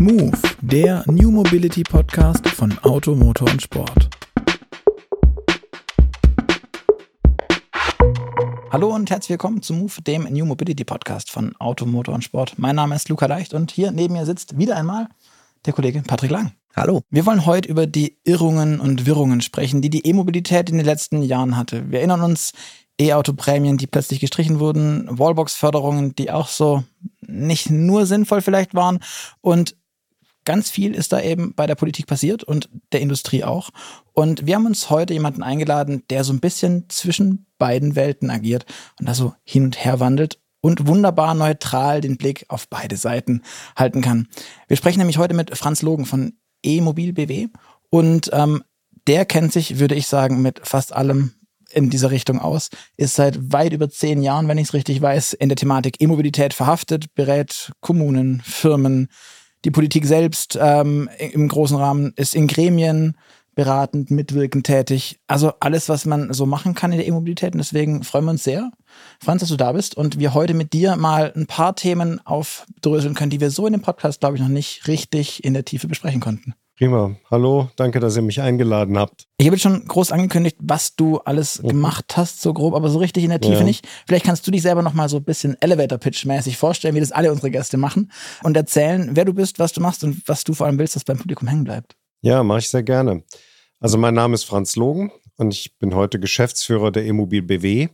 Move, der New Mobility Podcast von Auto, Motor und Sport. Hallo und herzlich willkommen zu Move, dem New Mobility Podcast von Auto, Motor und Sport. Mein Name ist Luca Leicht und hier neben mir sitzt wieder einmal der Kollege Patrick Lang. Hallo. Wir wollen heute über die Irrungen und Wirrungen sprechen, die die E-Mobilität in den letzten Jahren hatte. Wir erinnern uns, E-Auto-Prämien, die plötzlich gestrichen wurden, Wallbox-Förderungen, die auch so nicht nur sinnvoll vielleicht waren und ganz viel ist da eben bei der Politik passiert und der Industrie auch. Und wir haben uns heute jemanden eingeladen, der so ein bisschen zwischen beiden Welten agiert und da so hin und her wandelt und wunderbar neutral den Blick auf beide Seiten halten kann. Wir sprechen nämlich heute mit Franz Logen von E-Mobil BW und ähm, der kennt sich, würde ich sagen, mit fast allem in dieser Richtung aus, ist seit weit über zehn Jahren, wenn ich es richtig weiß, in der Thematik E-Mobilität verhaftet, berät Kommunen, Firmen, die Politik selbst ähm, im großen Rahmen ist in Gremien beratend, mitwirkend tätig. Also alles, was man so machen kann in der E-Mobilität. Und deswegen freuen wir uns sehr, Franz, dass du da bist und wir heute mit dir mal ein paar Themen aufdröseln können, die wir so in dem Podcast, glaube ich, noch nicht richtig in der Tiefe besprechen konnten. Prima. Hallo, danke, dass ihr mich eingeladen habt. Ich habe jetzt schon groß angekündigt, was du alles mhm. gemacht hast, so grob, aber so richtig in der Tiefe ja. nicht. Vielleicht kannst du dich selber noch mal so ein bisschen Elevator-Pitch-mäßig vorstellen, wie das alle unsere Gäste machen und erzählen, wer du bist, was du machst und was du vor allem willst, dass beim Publikum hängen bleibt. Ja, mache ich sehr gerne. Also mein Name ist Franz Logen und ich bin heute Geschäftsführer der Immobil BW.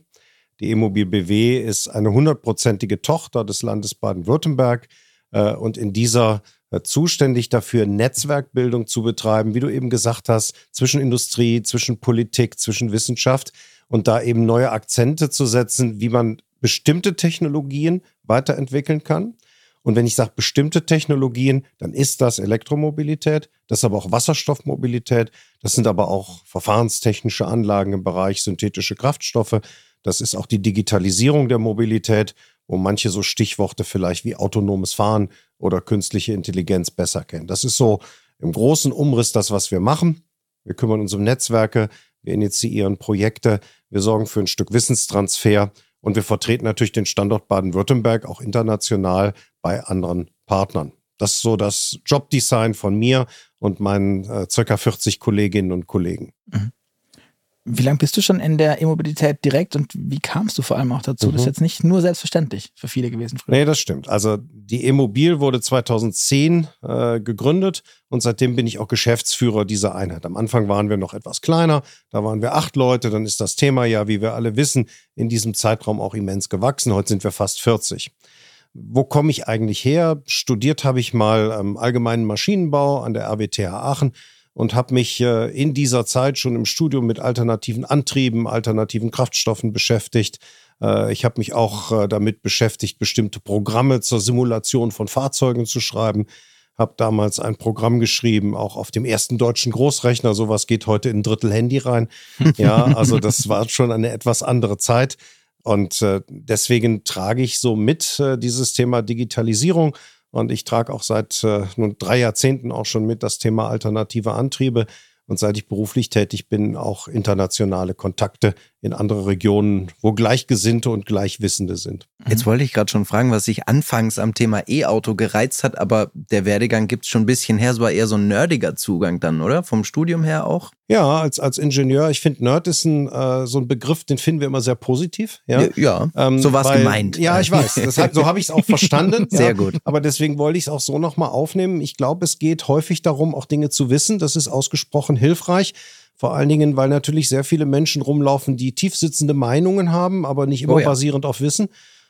Die Immobil BW ist eine hundertprozentige Tochter des Landes Baden-Württemberg äh, und in dieser zuständig dafür, Netzwerkbildung zu betreiben, wie du eben gesagt hast, zwischen Industrie, zwischen Politik, zwischen Wissenschaft und da eben neue Akzente zu setzen, wie man bestimmte Technologien weiterentwickeln kann. Und wenn ich sage bestimmte Technologien, dann ist das Elektromobilität, das ist aber auch Wasserstoffmobilität, das sind aber auch verfahrenstechnische Anlagen im Bereich synthetische Kraftstoffe, das ist auch die Digitalisierung der Mobilität wo manche so Stichworte vielleicht wie autonomes Fahren oder künstliche Intelligenz besser kennen. Das ist so im großen Umriss das, was wir machen. Wir kümmern uns um Netzwerke, wir initiieren Projekte, wir sorgen für ein Stück Wissenstransfer und wir vertreten natürlich den Standort Baden-Württemberg auch international bei anderen Partnern. Das ist so das Jobdesign von mir und meinen äh, circa 40 Kolleginnen und Kollegen. Mhm. Wie lange bist du schon in der E-Mobilität direkt und wie kamst du vor allem auch dazu? Mhm. Das ist mhm. jetzt nicht nur selbstverständlich für viele gewesen. Früher. Nee, das stimmt. Also die E-Mobil wurde 2010 äh, gegründet und seitdem bin ich auch Geschäftsführer dieser Einheit. Am Anfang waren wir noch etwas kleiner, da waren wir acht Leute, dann ist das Thema ja, wie wir alle wissen, in diesem Zeitraum auch immens gewachsen. Heute sind wir fast 40. Wo komme ich eigentlich her? Studiert habe ich mal ähm, allgemeinen Maschinenbau an der RWTH Aachen und habe mich äh, in dieser Zeit schon im Studium mit alternativen Antrieben, alternativen Kraftstoffen beschäftigt. Äh, ich habe mich auch äh, damit beschäftigt, bestimmte Programme zur Simulation von Fahrzeugen zu schreiben. Habe damals ein Programm geschrieben, auch auf dem ersten deutschen Großrechner. Sowas geht heute in ein Drittel Handy rein. Ja, also das war schon eine etwas andere Zeit. Und deswegen trage ich so mit dieses Thema Digitalisierung und ich trage auch seit äh, nun drei Jahrzehnten auch schon mit das Thema alternative Antriebe und seit ich beruflich tätig bin, auch internationale Kontakte in andere Regionen, wo Gleichgesinnte und Gleichwissende sind. Jetzt wollte ich gerade schon fragen, was sich anfangs am Thema E-Auto gereizt hat, aber der Werdegang gibt es schon ein bisschen her. Es war eher so ein nerdiger Zugang dann, oder? Vom Studium her auch? Ja, als, als Ingenieur. Ich finde, Nerd ist ein, äh, so ein Begriff, den finden wir immer sehr positiv. Ja, ja, ja ähm, so war es gemeint. Ja, ich weiß. Hat, so habe ich es auch verstanden. sehr ja. gut. Aber deswegen wollte ich es auch so nochmal aufnehmen. Ich glaube, es geht häufig darum, auch Dinge zu wissen. Das ist ausgesprochen hilfreich. Vor allen Dingen, weil natürlich sehr viele Menschen rumlaufen, die tiefsitzende Meinungen haben, aber nicht immer oh ja. basierend auf Wissen.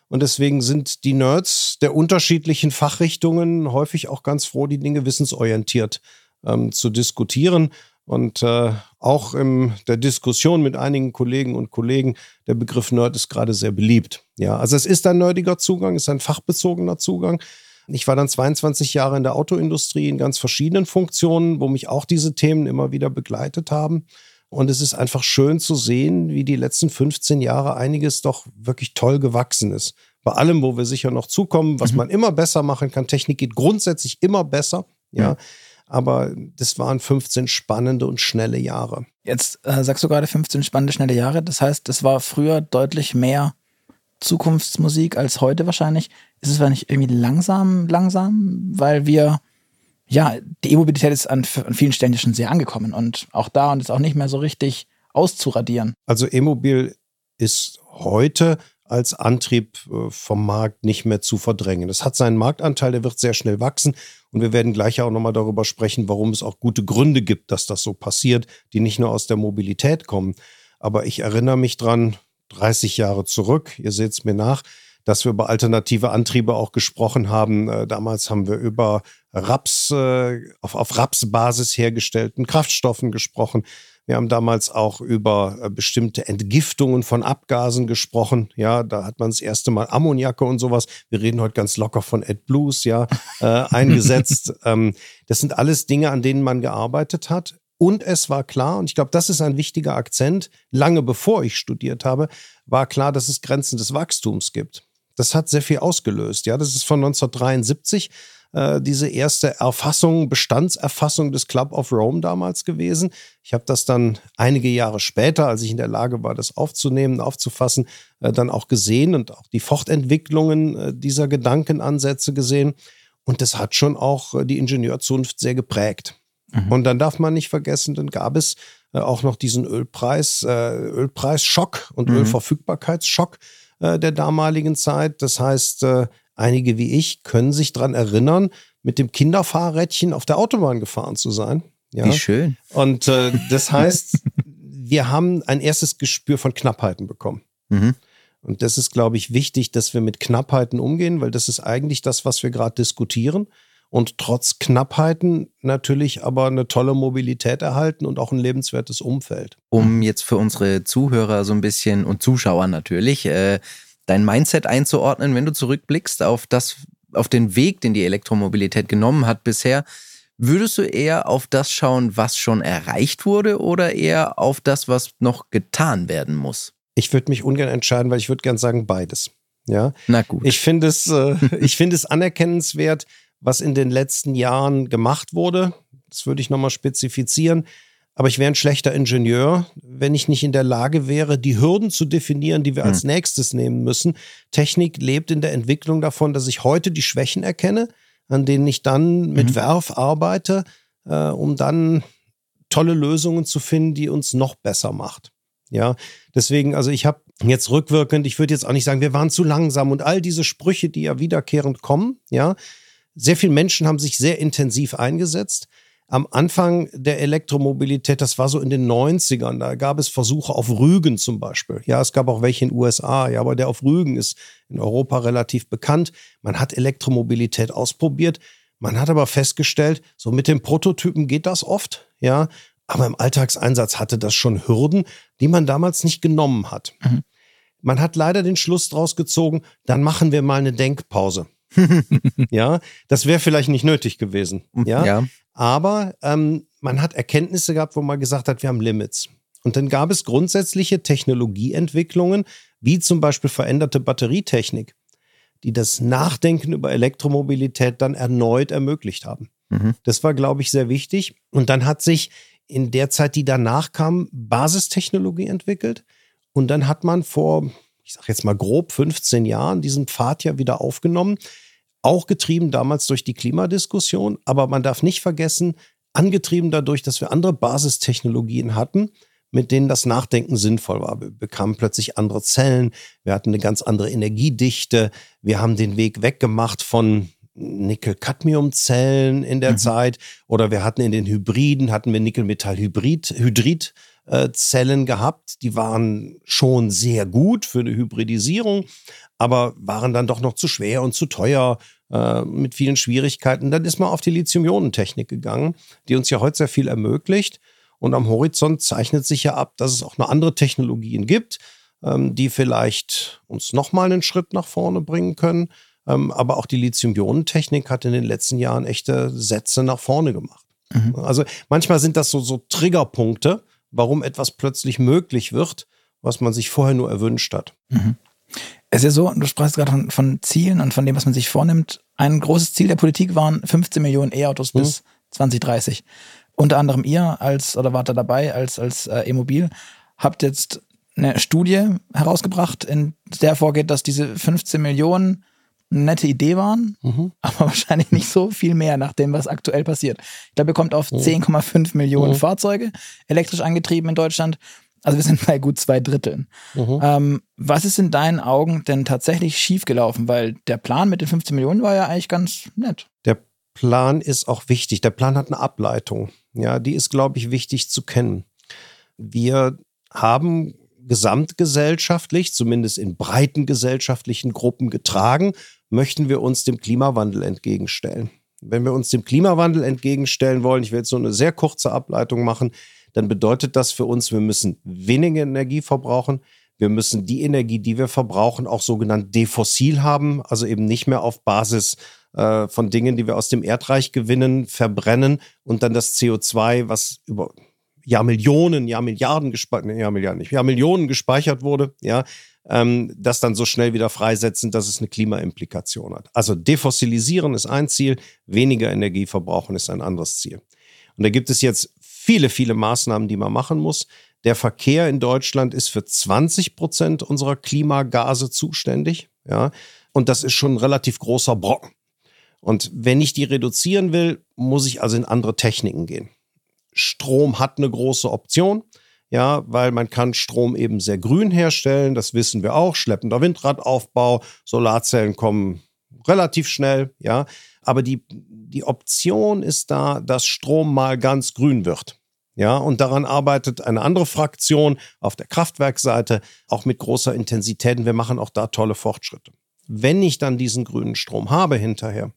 Und deswegen sind die Nerds der unterschiedlichen Fachrichtungen häufig auch ganz froh, die Dinge wissensorientiert ähm, zu diskutieren. Und äh, auch in der Diskussion mit einigen Kollegen und Kollegen, der Begriff Nerd ist gerade sehr beliebt. Ja, also es ist ein nerdiger Zugang, ist ein fachbezogener Zugang. Ich war dann 22 Jahre in der Autoindustrie in ganz verschiedenen Funktionen, wo mich auch diese Themen immer wieder begleitet haben. Und es ist einfach schön zu sehen, wie die letzten 15 Jahre einiges doch wirklich toll gewachsen ist. Bei allem, wo wir sicher noch zukommen, was mhm. man immer besser machen kann. Technik geht grundsätzlich immer besser. Ja. Mhm. Aber das waren 15 spannende und schnelle Jahre. Jetzt äh, sagst du gerade 15 spannende, schnelle Jahre. Das heißt, es war früher deutlich mehr Zukunftsmusik als heute wahrscheinlich. Ist es nicht irgendwie langsam, langsam, weil wir ja, die E-Mobilität ist an, an vielen Stellen ja schon sehr angekommen und auch da und ist auch nicht mehr so richtig auszuradieren. Also E-Mobil ist heute als Antrieb äh, vom Markt nicht mehr zu verdrängen. Es hat seinen Marktanteil, der wird sehr schnell wachsen. Und wir werden gleich auch nochmal darüber sprechen, warum es auch gute Gründe gibt, dass das so passiert, die nicht nur aus der Mobilität kommen. Aber ich erinnere mich dran, 30 Jahre zurück, ihr seht es mir nach, dass wir über alternative Antriebe auch gesprochen haben. Äh, damals haben wir über Raps, äh, auf, auf Rapsbasis hergestellten Kraftstoffen gesprochen. Wir haben damals auch über äh, bestimmte Entgiftungen von Abgasen gesprochen. Ja, da hat man das erste Mal Ammoniakke und sowas. Wir reden heute ganz locker von AdBlues, ja, äh, eingesetzt. ähm, das sind alles Dinge, an denen man gearbeitet hat. Und es war klar, und ich glaube, das ist ein wichtiger Akzent, lange bevor ich studiert habe, war klar, dass es Grenzen des Wachstums gibt. Das hat sehr viel ausgelöst. Ja, das ist von 1973 äh, diese erste Erfassung, Bestandserfassung des Club of Rome damals gewesen. Ich habe das dann einige Jahre später, als ich in der Lage war, das aufzunehmen, aufzufassen, äh, dann auch gesehen und auch die Fortentwicklungen äh, dieser Gedankenansätze gesehen. Und das hat schon auch äh, die Ingenieurzunft sehr geprägt. Mhm. Und dann darf man nicht vergessen, dann gab es äh, auch noch diesen Ölpreis, äh, Ölpreisschock und mhm. Ölverfügbarkeitsschock der damaligen Zeit. Das heißt, Einige wie ich können sich daran erinnern, mit dem Kinderfahrrädchen auf der Autobahn gefahren zu sein. Ja? Wie schön. Und äh, das heißt, wir haben ein erstes Gespür von Knappheiten bekommen. Mhm. Und das ist, glaube ich, wichtig, dass wir mit Knappheiten umgehen, weil das ist eigentlich das, was wir gerade diskutieren. Und trotz Knappheiten natürlich aber eine tolle Mobilität erhalten und auch ein lebenswertes Umfeld. Um jetzt für unsere Zuhörer so ein bisschen und Zuschauer natürlich äh, dein Mindset einzuordnen, wenn du zurückblickst auf das, auf den Weg, den die Elektromobilität genommen hat bisher. Würdest du eher auf das schauen, was schon erreicht wurde oder eher auf das, was noch getan werden muss? Ich würde mich ungern entscheiden, weil ich würde gern sagen beides. Ja. Na gut. Ich finde es, äh, ich finde es anerkennenswert, was in den letzten Jahren gemacht wurde. Das würde ich nochmal spezifizieren. Aber ich wäre ein schlechter Ingenieur, wenn ich nicht in der Lage wäre, die Hürden zu definieren, die wir als hm. nächstes nehmen müssen. Technik lebt in der Entwicklung davon, dass ich heute die Schwächen erkenne, an denen ich dann mit mhm. Werf arbeite, äh, um dann tolle Lösungen zu finden, die uns noch besser macht. Ja, deswegen, also ich habe jetzt rückwirkend, ich würde jetzt auch nicht sagen, wir waren zu langsam und all diese Sprüche, die ja wiederkehrend kommen, ja, sehr viele Menschen haben sich sehr intensiv eingesetzt am Anfang der Elektromobilität, das war so in den 90ern, da gab es Versuche auf Rügen zum Beispiel. Ja, es gab auch welche in den USA, ja, aber der auf Rügen ist in Europa relativ bekannt. Man hat Elektromobilität ausprobiert. Man hat aber festgestellt, so mit den Prototypen geht das oft, ja, aber im Alltagseinsatz hatte das schon Hürden, die man damals nicht genommen hat. Mhm. Man hat leider den Schluss draus gezogen, dann machen wir mal eine Denkpause. ja, das wäre vielleicht nicht nötig gewesen. Ja, ja. aber ähm, man hat Erkenntnisse gehabt, wo man gesagt hat, wir haben Limits. Und dann gab es grundsätzliche Technologieentwicklungen, wie zum Beispiel veränderte Batterietechnik, die das Nachdenken über Elektromobilität dann erneut ermöglicht haben. Mhm. Das war, glaube ich, sehr wichtig. Und dann hat sich in der Zeit, die danach kam, Basistechnologie entwickelt. Und dann hat man vor ich sage jetzt mal grob 15 Jahren diesen Pfad ja wieder aufgenommen. Auch getrieben damals durch die Klimadiskussion. Aber man darf nicht vergessen, angetrieben dadurch, dass wir andere Basistechnologien hatten, mit denen das Nachdenken sinnvoll war. Wir bekamen plötzlich andere Zellen, wir hatten eine ganz andere Energiedichte, wir haben den Weg weggemacht von Nickel-Cadmium-Zellen in der mhm. Zeit oder wir hatten in den Hybriden, hatten wir Nickel-Metall-Hybrid, Hydrid, äh, Zellen gehabt. Die waren schon sehr gut für eine Hybridisierung, aber waren dann doch noch zu schwer und zu teuer äh, mit vielen Schwierigkeiten. Dann ist man auf die Lithium-Ionen-Technik gegangen, die uns ja heute sehr viel ermöglicht. Und am Horizont zeichnet sich ja ab, dass es auch noch andere Technologien gibt, ähm, die vielleicht uns nochmal einen Schritt nach vorne bringen können. Ähm, aber auch die Lithium-Ionen-Technik hat in den letzten Jahren echte Sätze nach vorne gemacht. Mhm. Also manchmal sind das so, so Triggerpunkte, warum etwas plötzlich möglich wird, was man sich vorher nur erwünscht hat. Mhm. Es ist ja so, du sprachst gerade von, von, Zielen und von dem, was man sich vornimmt. Ein großes Ziel der Politik waren 15 Millionen E-Autos mhm. bis 2030. Unter anderem ihr als, oder wart ihr dabei als, als äh, E-Mobil, habt jetzt eine Studie herausgebracht, in der vorgeht, dass diese 15 Millionen eine nette Idee waren, mhm. aber wahrscheinlich nicht so viel mehr nach dem, was aktuell passiert. Ich glaube, ihr kommt auf mhm. 10,5 Millionen mhm. Fahrzeuge elektrisch angetrieben in Deutschland. Also wir sind bei gut zwei Dritteln. Mhm. Ähm, was ist in deinen Augen denn tatsächlich schiefgelaufen? Weil der Plan mit den 15 Millionen war ja eigentlich ganz nett. Der Plan ist auch wichtig. Der Plan hat eine Ableitung. Ja, die ist, glaube ich, wichtig zu kennen. Wir haben gesamtgesellschaftlich, zumindest in breiten gesellschaftlichen Gruppen getragen, möchten wir uns dem Klimawandel entgegenstellen. Wenn wir uns dem Klimawandel entgegenstellen wollen, ich will jetzt so eine sehr kurze Ableitung machen, dann bedeutet das für uns, wir müssen weniger Energie verbrauchen. Wir müssen die Energie, die wir verbrauchen, auch sogenannt defossil haben, also eben nicht mehr auf Basis äh, von Dingen, die wir aus dem Erdreich gewinnen, verbrennen und dann das CO2, was über Jahr Millionen, Jahr Milliarden gespeichert, ja Milliarden nicht, Jahr Millionen gespeichert wurde, ja, ähm, das dann so schnell wieder freisetzen, dass es eine Klimaimplikation hat. Also defossilisieren ist ein Ziel, weniger Energie verbrauchen ist ein anderes Ziel. Und da gibt es jetzt viele, viele Maßnahmen, die man machen muss. Der Verkehr in Deutschland ist für 20 Prozent unserer Klimagase zuständig, ja, und das ist schon ein relativ großer Brocken. Und wenn ich die reduzieren will, muss ich also in andere Techniken gehen. Strom hat eine große Option. Ja, weil man kann Strom eben sehr grün herstellen, das wissen wir auch. Schleppender Windradaufbau, Solarzellen kommen relativ schnell, ja. Aber die, die Option ist da, dass Strom mal ganz grün wird. Ja, und daran arbeitet eine andere Fraktion auf der Kraftwerkseite auch mit großer Intensität. Und wir machen auch da tolle Fortschritte. Wenn ich dann diesen grünen Strom habe hinterher,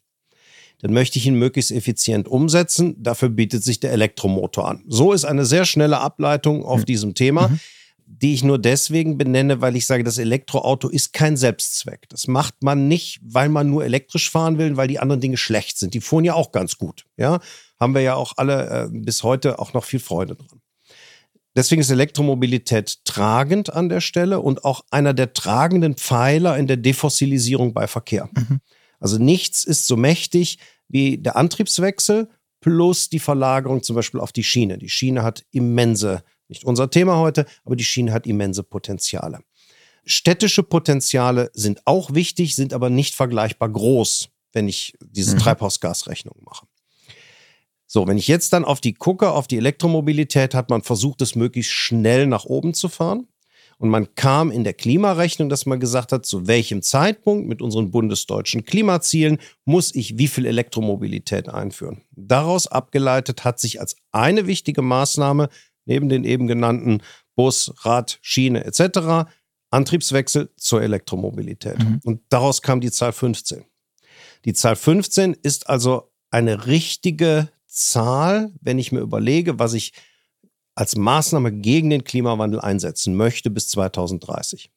dann möchte ich ihn möglichst effizient umsetzen. Dafür bietet sich der Elektromotor an. So ist eine sehr schnelle Ableitung auf mhm. diesem Thema. Mhm die ich nur deswegen benenne, weil ich sage, das Elektroauto ist kein Selbstzweck. Das macht man nicht, weil man nur elektrisch fahren will, weil die anderen Dinge schlecht sind. Die fuhren ja auch ganz gut. Ja, haben wir ja auch alle äh, bis heute auch noch viel Freude dran. Deswegen ist Elektromobilität tragend an der Stelle und auch einer der tragenden Pfeiler in der Defossilisierung bei Verkehr. Mhm. Also nichts ist so mächtig wie der Antriebswechsel plus die Verlagerung zum Beispiel auf die Schiene. Die Schiene hat immense, nicht unser Thema heute, aber die Schiene hat immense Potenziale. Städtische Potenziale sind auch wichtig, sind aber nicht vergleichbar groß, wenn ich diese mhm. Treibhausgasrechnung mache. So, wenn ich jetzt dann auf die gucke, auf die Elektromobilität, hat man versucht, es möglichst schnell nach oben zu fahren. Und man kam in der Klimarechnung, dass man gesagt hat, zu welchem Zeitpunkt mit unseren bundesdeutschen Klimazielen muss ich wie viel Elektromobilität einführen. Daraus abgeleitet hat sich als eine wichtige Maßnahme neben den eben genannten Bus, Rad, Schiene etc. Antriebswechsel zur Elektromobilität. Mhm. Und daraus kam die Zahl 15. Die Zahl 15 ist also eine richtige Zahl, wenn ich mir überlege, was ich als Maßnahme gegen den Klimawandel einsetzen möchte bis 2030.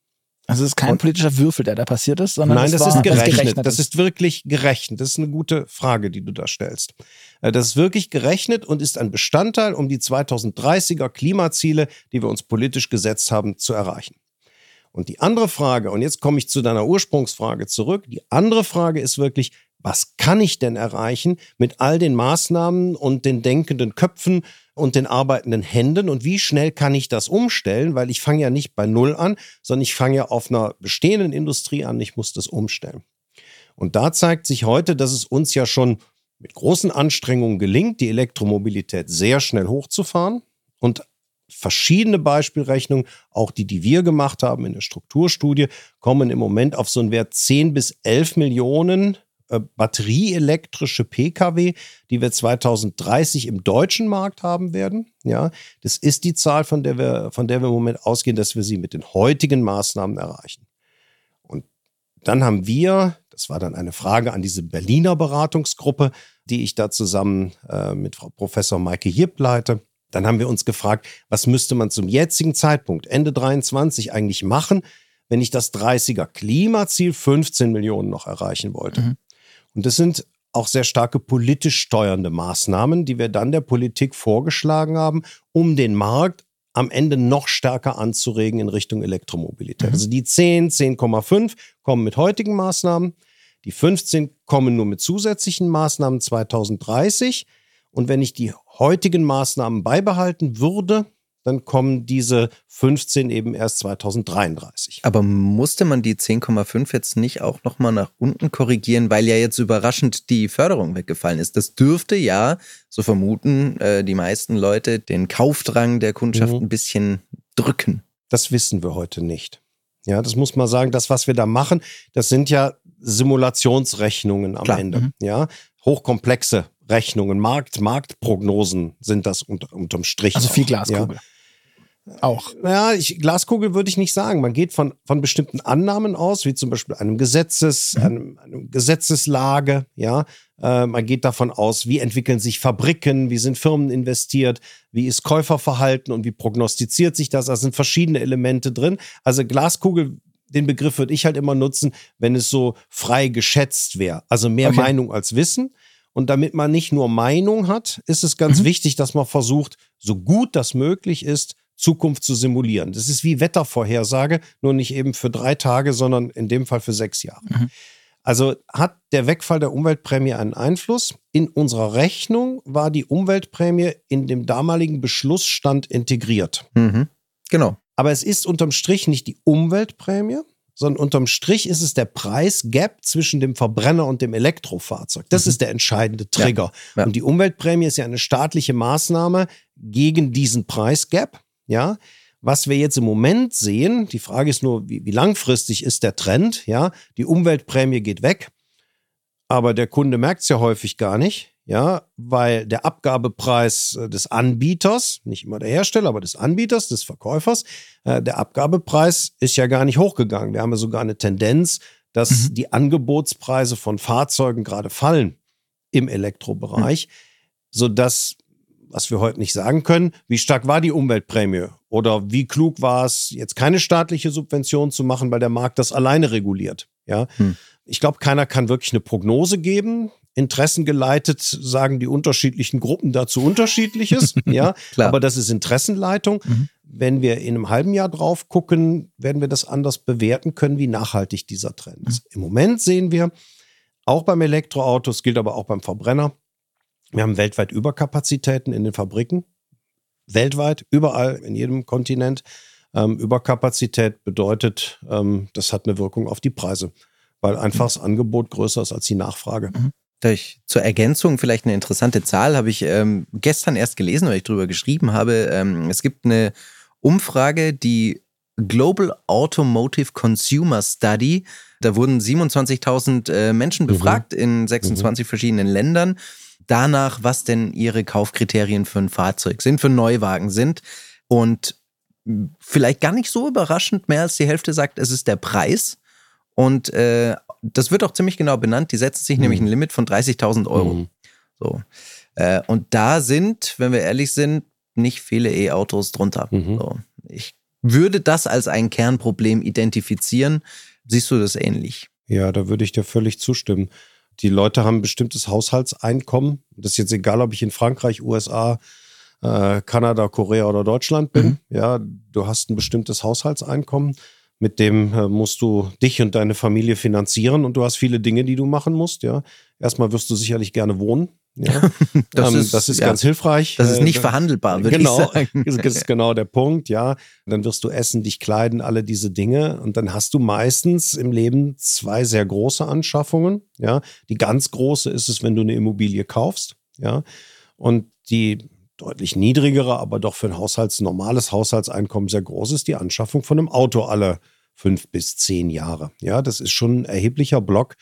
Also es ist kein Und, politischer Würfel, der da passiert ist, sondern nein, das, das ist gerechnet. gerechnet. Das ist wirklich gerechnet. Das ist eine gute Frage, die du da stellst. Äh, das ist wirklich gerechnet und ist ein Bestandteil, um die 2030er Klimaziele, die wir uns politisch gesetzt haben, zu erreichen. Und die andere Frage, und jetzt komme ich zu deiner Ursprungsfrage zurück, die andere Frage ist wirklich, was kann ich denn erreichen mit all den Maßnahmen und den denkenden Köpfen und den arbeitenden Händen. Und wie schnell kann ich das umstellen, weil ich fange ja nicht bei Null an, sondern ich fange ja auf einer bestehenden Industrie an, ich muss das umstellen. Und da zeigt sich heute, dass es uns ja schon mit großen Anstrengungen gelingt, die Elektromobilität sehr schnell hochzufahren. Und verschiedene Beispielrechnungen, auch die, die wir gemacht haben in der Strukturstudie, kommen im Moment auf so einen Wert 10 bis 11 Millionen äh, batterieelektrische Pkw, die wir 2030 im deutschen Markt haben werden. Ja, das ist die Zahl, von der wir, von der wir im Moment ausgehen, dass wir sie mit den heutigen Maßnahmen erreichen. Und dann haben wir, das war dann eine Frage an diese Berliner Beratungsgruppe, die ich da zusammen äh, mit Frau Professor Maike Hipp leite. Dann haben wir uns gefragt, was müsste man zum jetzigen Zeitpunkt, Ende 23, eigentlich machen, wenn ich das 30er Klimaziel 15 Millionen noch erreichen wollte. Mhm. Und das sind auch sehr starke politisch steuernde Maßnahmen, die wir dann der Politik vorgeschlagen haben, um den Markt am Ende noch stärker anzuregen in Richtung Elektromobilität. Mhm. Also die 10, 10,5 kommen mit heutigen Maßnahmen, die 15 kommen nur mit zusätzlichen Maßnahmen 2030. Und wenn ich die heutigen Maßnahmen beibehalten würde, dann kommen diese 15 eben erst 2033. Aber musste man die 10,5 jetzt nicht auch nochmal nach unten korrigieren, weil ja jetzt überraschend die Förderung weggefallen ist? Das dürfte ja, so vermuten äh, die meisten Leute, den Kaufdrang der Kundschaft mhm. ein bisschen drücken. Das wissen wir heute nicht. Ja, das muss man sagen. Das, was wir da machen, das sind ja Simulationsrechnungen am Klar. Ende. Mhm. Ja, hochkomplexe Rechnungen, Markt, Marktprognosen sind das unter, unterm Strich. Also viel Glaskugel. Ja. Auch. Ja, ich, Glaskugel würde ich nicht sagen. Man geht von, von bestimmten Annahmen aus, wie zum Beispiel einem Gesetzes, mhm. einem, einem Gesetzeslage, ja. Äh, man geht davon aus, wie entwickeln sich Fabriken, wie sind Firmen investiert, wie ist Käuferverhalten und wie prognostiziert sich das. Da sind verschiedene Elemente drin. Also Glaskugel den Begriff würde ich halt immer nutzen, wenn es so frei geschätzt wäre. Also mehr okay. Meinung als Wissen. Und damit man nicht nur Meinung hat, ist es ganz mhm. wichtig, dass man versucht, so gut das möglich ist, Zukunft zu simulieren. Das ist wie Wettervorhersage, nur nicht eben für drei Tage, sondern in dem Fall für sechs Jahre. Mhm. Also hat der Wegfall der Umweltprämie einen Einfluss? In unserer Rechnung war die Umweltprämie in dem damaligen Beschlussstand integriert. Mhm. Genau. Aber es ist unterm Strich nicht die Umweltprämie, sondern unterm Strich ist es der Preisgap zwischen dem Verbrenner und dem Elektrofahrzeug. Das mhm. ist der entscheidende Trigger. Ja, ja. Und die Umweltprämie ist ja eine staatliche Maßnahme gegen diesen Preisgap. Ja, was wir jetzt im Moment sehen, die Frage ist nur, wie, wie langfristig ist der Trend? Ja, die Umweltprämie geht weg, aber der Kunde merkt es ja häufig gar nicht ja, weil der Abgabepreis äh, des Anbieters, nicht immer der Hersteller, aber des Anbieters, des Verkäufers, äh, der Abgabepreis ist ja gar nicht hochgegangen. Wir haben ja sogar eine Tendenz, dass mhm. die Angebotspreise von Fahrzeugen gerade fallen im Elektrobereich, mhm. sodass, was wir heute nicht sagen können, wie stark war die Umweltprämie oder wie klug war es, jetzt keine staatliche Subvention zu machen, weil der Markt das alleine reguliert. Ja, mhm. ich glaube, keiner kann wirklich eine Prognose geben. Interessengeleitet sagen die unterschiedlichen Gruppen dazu unterschiedliches, ja, Klar. aber das ist Interessenleitung. Mhm. Wenn wir in einem halben Jahr drauf gucken, werden wir das anders bewerten können, wie nachhaltig dieser Trend ist. Mhm. Im Moment sehen wir, auch beim Elektroauto, es gilt aber auch beim Verbrenner, wir haben weltweit Überkapazitäten in den Fabriken. Weltweit, überall, in jedem Kontinent. Ähm, Überkapazität bedeutet, ähm, das hat eine Wirkung auf die Preise, weil einfach das Angebot größer ist als die Nachfrage. Mhm. Durch, zur Ergänzung vielleicht eine interessante Zahl habe ich ähm, gestern erst gelesen, weil ich darüber geschrieben habe. Ähm, es gibt eine Umfrage, die Global Automotive Consumer Study. Da wurden 27.000 äh, Menschen mhm. befragt mhm. in 26 mhm. verschiedenen Ländern danach, was denn ihre Kaufkriterien für ein Fahrzeug sind, für Neuwagen sind. Und vielleicht gar nicht so überraschend, mehr als die Hälfte sagt, es ist der Preis. Und äh, das wird auch ziemlich genau benannt. Die setzen sich mhm. nämlich ein Limit von 30.000 Euro. Mhm. So. Äh, und da sind, wenn wir ehrlich sind, nicht viele E-Autos drunter. Mhm. So. Ich würde das als ein Kernproblem identifizieren. Siehst du das ähnlich? Ja, da würde ich dir völlig zustimmen. Die Leute haben ein bestimmtes Haushaltseinkommen. Das ist jetzt egal, ob ich in Frankreich, USA, äh, Kanada, Korea oder Deutschland bin. Mhm. Ja, du hast ein bestimmtes Haushaltseinkommen mit dem äh, musst du dich und deine Familie finanzieren und du hast viele Dinge, die du machen musst. Ja, erstmal wirst du sicherlich gerne wohnen. Ja, das, ähm, ist, das ist ja, ganz hilfreich. Das ist nicht äh, verhandelbar, würde genau, ich sagen. Das ist genau der Punkt, ja. Dann wirst du essen, dich kleiden, alle diese Dinge. Und dann hast du meistens im Leben zwei sehr große Anschaffungen. Ja, die ganz große ist es, wenn du eine Immobilie kaufst. Ja, und die deutlich niedrigere, aber doch für ein Haushalts, normales Haushaltseinkommen sehr groß ist, die Anschaffung von einem Auto alle fünf bis zehn Jahre. Ja, das ist schon ein erheblicher Block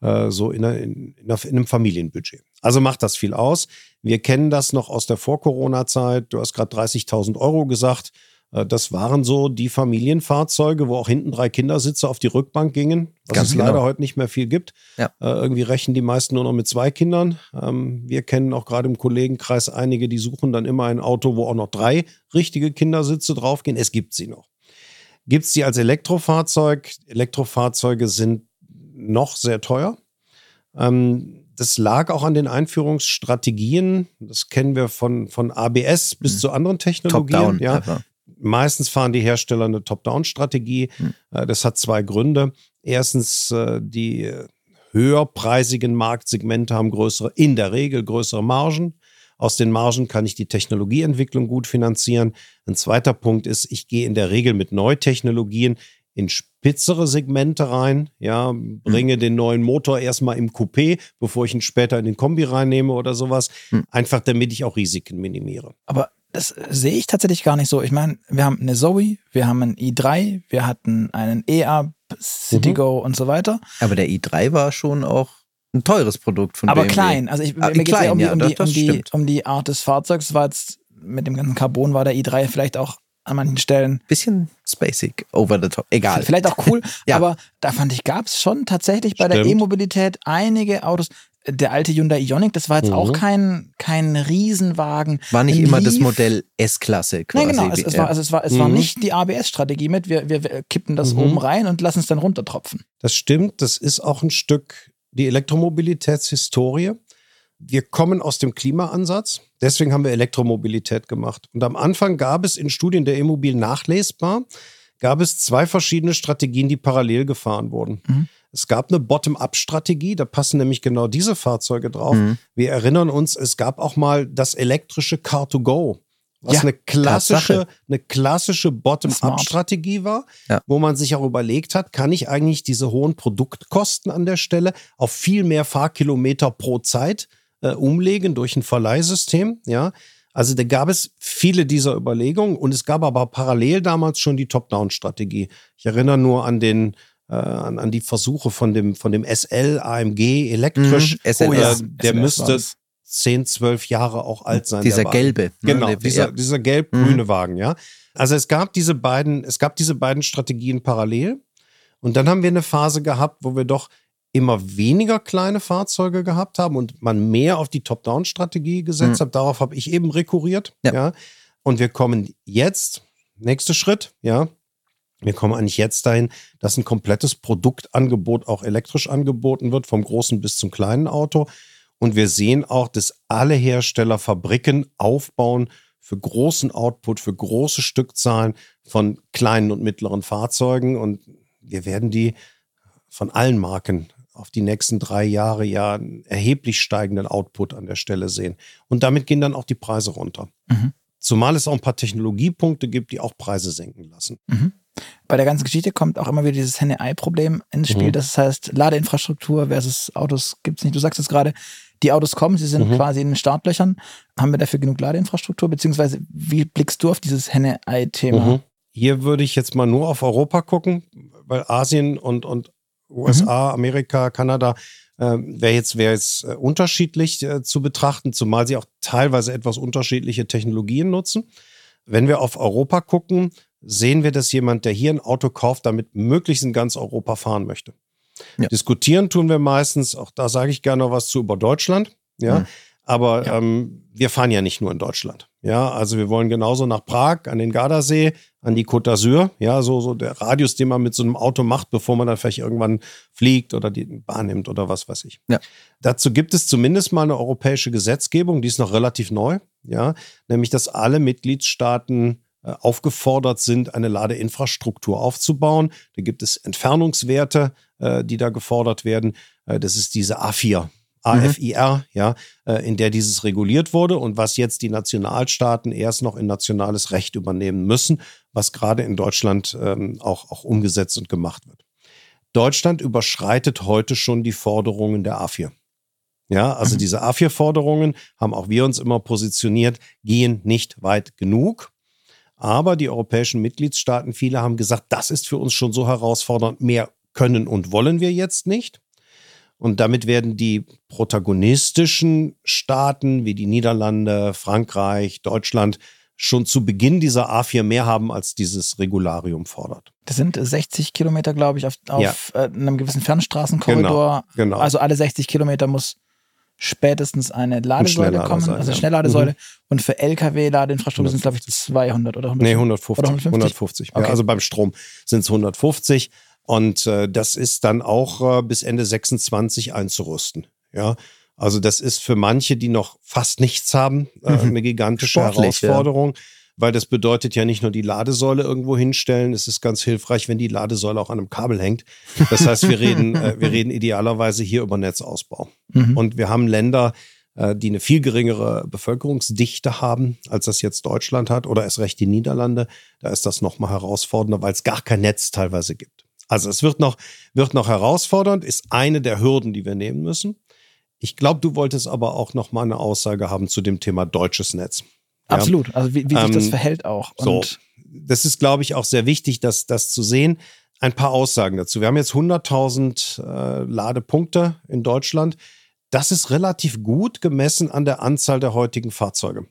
äh, so in, in, in, einem Familienbudget. Also macht das viel aus. Wir kennen das noch aus der Vor-Corona-Zeit. Du hast gerade 30.000 Euro gesagt. Äh, das waren so die Familienfahrzeuge, wo auch hinten drei Kindersitze auf die Rückbank gingen, was Ganz es genau. leider heute nicht mehr viel gibt. Ja. Äh, irgendwie rechnen die meisten nur noch mit zwei Kindern. Ähm, wir kennen auch gerade im Kollegenkreis einige, die suchen dann immer ein Auto, wo auch noch drei richtige Kindersitze draufgehen. Es gibt sie noch. Gibt es die als Elektrofahrzeug? Elektrofahrzeuge sind noch sehr teuer. Ähm, das lag auch an den Einführungsstrategien. Das kennen wir von, von ABS bis mhm. zu anderen Technologien. ja. Meistens fahren die Hersteller eine Top-Down-Strategie. Mhm. Das hat zwei Gründe. Erstens, äh, die höherpreisigen Marktsegmente haben größere, in der Regel größere Margen. Aus den Margen kann ich die Technologieentwicklung gut finanzieren. Ein zweiter Punkt ist, ich gehe in der Regel mit Neutechnologien in spitzere Segmente rein, ja, bringe mhm. den neuen Motor erstmal im Coupé, bevor ich ihn später in den Kombi reinnehme oder sowas, mhm. einfach damit ich auch Risiken minimiere. Aber das sehe ich tatsächlich gar nicht so. Ich meine, wir haben eine Zoe, wir haben einen i3, wir hatten einen EA, Citigo mhm. und so weiter. Aber der i3 war schon auch ein teures Produkt von Aber BMW. klein. Also ich, ah, mir geht es ja um die, um, die, um, die, um die Art des Fahrzeugs. War jetzt mit dem ganzen Carbon war der i3 vielleicht auch an manchen Stellen. Bisschen spacig, over the top. Egal. Vielleicht auch cool, ja. aber da fand ich, gab es schon tatsächlich bei Stimmt. der E-Mobilität einige Autos. Der alte Hyundai Ioniq, das war jetzt mhm. auch kein, kein Riesenwagen. War nicht immer das Modell S-Klasse quasi. Nein, genau. Es, es, war, also es, war, es mhm. war nicht die ABS-Strategie mit, wir, wir, wir kippen das mhm. oben rein und lassen es dann runtertropfen. Das stimmt, das ist auch ein Stück die Elektromobilitätshistorie. Wir kommen aus dem Klimaansatz, deswegen haben wir Elektromobilität gemacht. Und am Anfang gab es in Studien der Immobil nachlesbar, gab es zwei verschiedene Strategien, die parallel gefahren wurden. Mhm. Es gab eine Bottom-up-Strategie, da passen nämlich genau diese Fahrzeuge drauf. Mhm. Wir erinnern uns, es gab auch mal das elektrische Car2Go was ja, eine klassische, eine klassische Bottom-up-Strategie war, ja. wo man sich auch überlegt hat, kann ich eigentlich diese hohen Produktkosten an der Stelle auf viel mehr Fahrkilometer pro Zeit äh, umlegen durch ein Verleihsystem, ja. Also da gab es viele dieser Überlegungen und es gab aber parallel damals schon die Top-Down-Strategie. Ich erinnere nur an den äh, an, an die Versuche von dem von dem SL AMG elektrisch. Mhm, SL, oh, ja, der SLS müsste 10, 12 Jahre auch alt sein. Dieser gelbe. Ne? Genau, dieser, dieser gelb-grüne mhm. Wagen, ja. Also es gab diese beiden, es gab diese beiden Strategien parallel. Und dann haben wir eine Phase gehabt, wo wir doch immer weniger kleine Fahrzeuge gehabt haben und man mehr auf die Top-Down-Strategie gesetzt mhm. hat. Darauf habe ich eben rekurriert. Ja. ja. Und wir kommen jetzt, nächster Schritt, ja, wir kommen eigentlich jetzt dahin, dass ein komplettes Produktangebot auch elektrisch angeboten wird, vom großen bis zum kleinen Auto. Und wir sehen auch, dass alle Hersteller Fabriken aufbauen für großen Output, für große Stückzahlen von kleinen und mittleren Fahrzeugen. Und wir werden die von allen Marken auf die nächsten drei Jahre ja einen erheblich steigenden Output an der Stelle sehen. Und damit gehen dann auch die Preise runter. Mhm. Zumal es auch ein paar Technologiepunkte gibt, die auch Preise senken lassen. Mhm. Bei der ganzen Geschichte kommt auch immer wieder dieses Henne-Ei-Problem ins Spiel. Mhm. Das heißt, Ladeinfrastruktur versus Autos gibt es nicht. Du sagst es gerade, die Autos kommen, sie sind mhm. quasi in den Startlöchern. Haben wir dafür genug Ladeinfrastruktur? Beziehungsweise, wie blickst du auf dieses Henne-Ei-Thema? Mhm. Hier würde ich jetzt mal nur auf Europa gucken, weil Asien und, und USA, mhm. Amerika, Kanada äh, wäre jetzt, wär jetzt äh, unterschiedlich äh, zu betrachten, zumal sie auch teilweise etwas unterschiedliche Technologien nutzen. Wenn wir auf Europa gucken, sehen wir, dass jemand, der hier ein Auto kauft, damit möglichst in ganz Europa fahren möchte. Ja. Diskutieren tun wir meistens, auch da sage ich gerne noch was zu über Deutschland. Ja. Mhm. Aber ja. Ähm, wir fahren ja nicht nur in Deutschland. Ja, also wir wollen genauso nach Prag, an den Gardasee, an die Côte d'Azur. Ja, so, so der Radius, den man mit so einem Auto macht, bevor man dann vielleicht irgendwann fliegt oder die Bahn nimmt oder was weiß ich. Ja. Dazu gibt es zumindest mal eine europäische Gesetzgebung, die ist noch relativ neu. Ja, nämlich, dass alle Mitgliedstaaten aufgefordert sind, eine Ladeinfrastruktur aufzubauen. Da gibt es Entfernungswerte, äh, die da gefordert werden. Äh, das ist diese A4. AFIR, mhm. ja, in der dieses reguliert wurde und was jetzt die Nationalstaaten erst noch in nationales Recht übernehmen müssen, was gerade in Deutschland ähm, auch, auch umgesetzt und gemacht wird. Deutschland überschreitet heute schon die Forderungen der A4. Ja, also mhm. diese A4-Forderungen haben auch wir uns immer positioniert, gehen nicht weit genug. Aber die europäischen Mitgliedstaaten, viele haben gesagt, das ist für uns schon so herausfordernd, mehr können und wollen wir jetzt nicht. Und damit werden die protagonistischen Staaten wie die Niederlande, Frankreich, Deutschland schon zu Beginn dieser A4 mehr haben, als dieses Regularium fordert. Das sind 60 Kilometer, glaube ich, auf, auf ja. Äh, einem gewissen Fernstraßenkorridor. Genau, genau. Also alle 60 Kilometer muss spätestens eine Ladesäule kommen, also Schnellladesäule. Mhm. Und für LKW-Ladeinfrastruktur sind es, glaube ich, 200 oder 100. Nee, 150. Oder 150, 150. Okay. Ja, also beim Strom sind es 150. Und äh, das ist dann auch äh, bis Ende 26 einzurüsten. Ja, also das ist für manche, die noch fast nichts haben, äh, mhm. eine gigantische Herausforderung. Ja weil das bedeutet ja nicht nur die Ladesäule irgendwo hinstellen, es ist ganz hilfreich, wenn die Ladesäule auch an einem Kabel hängt. Das heißt, wir reden, äh, wir reden idealerweise hier über Netzausbau. Mhm. Und wir haben Länder, äh, die eine viel geringere Bevölkerungsdichte haben, als das jetzt Deutschland hat oder erst recht die Niederlande. Da ist das nochmal herausfordernder, weil es gar kein Netz teilweise gibt. Also es wird noch, wird noch herausfordernd, ist eine der Hürden, die wir nehmen müssen. Ich glaube, du wolltest aber auch noch mal eine Aussage haben zu dem Thema deutsches Netz. Ja? Absolut. Also wie, wie sich ähm, das verhält auch. Und so, das ist, glaube ich, auch sehr wichtig, das, das zu sehen. Ein paar Aussagen dazu. Wir haben jetzt 100.000 äh, Ladepunkte in Deutschland. Das ist relativ gut gemessen an der Anzahl der heutigen Fahrzeuge.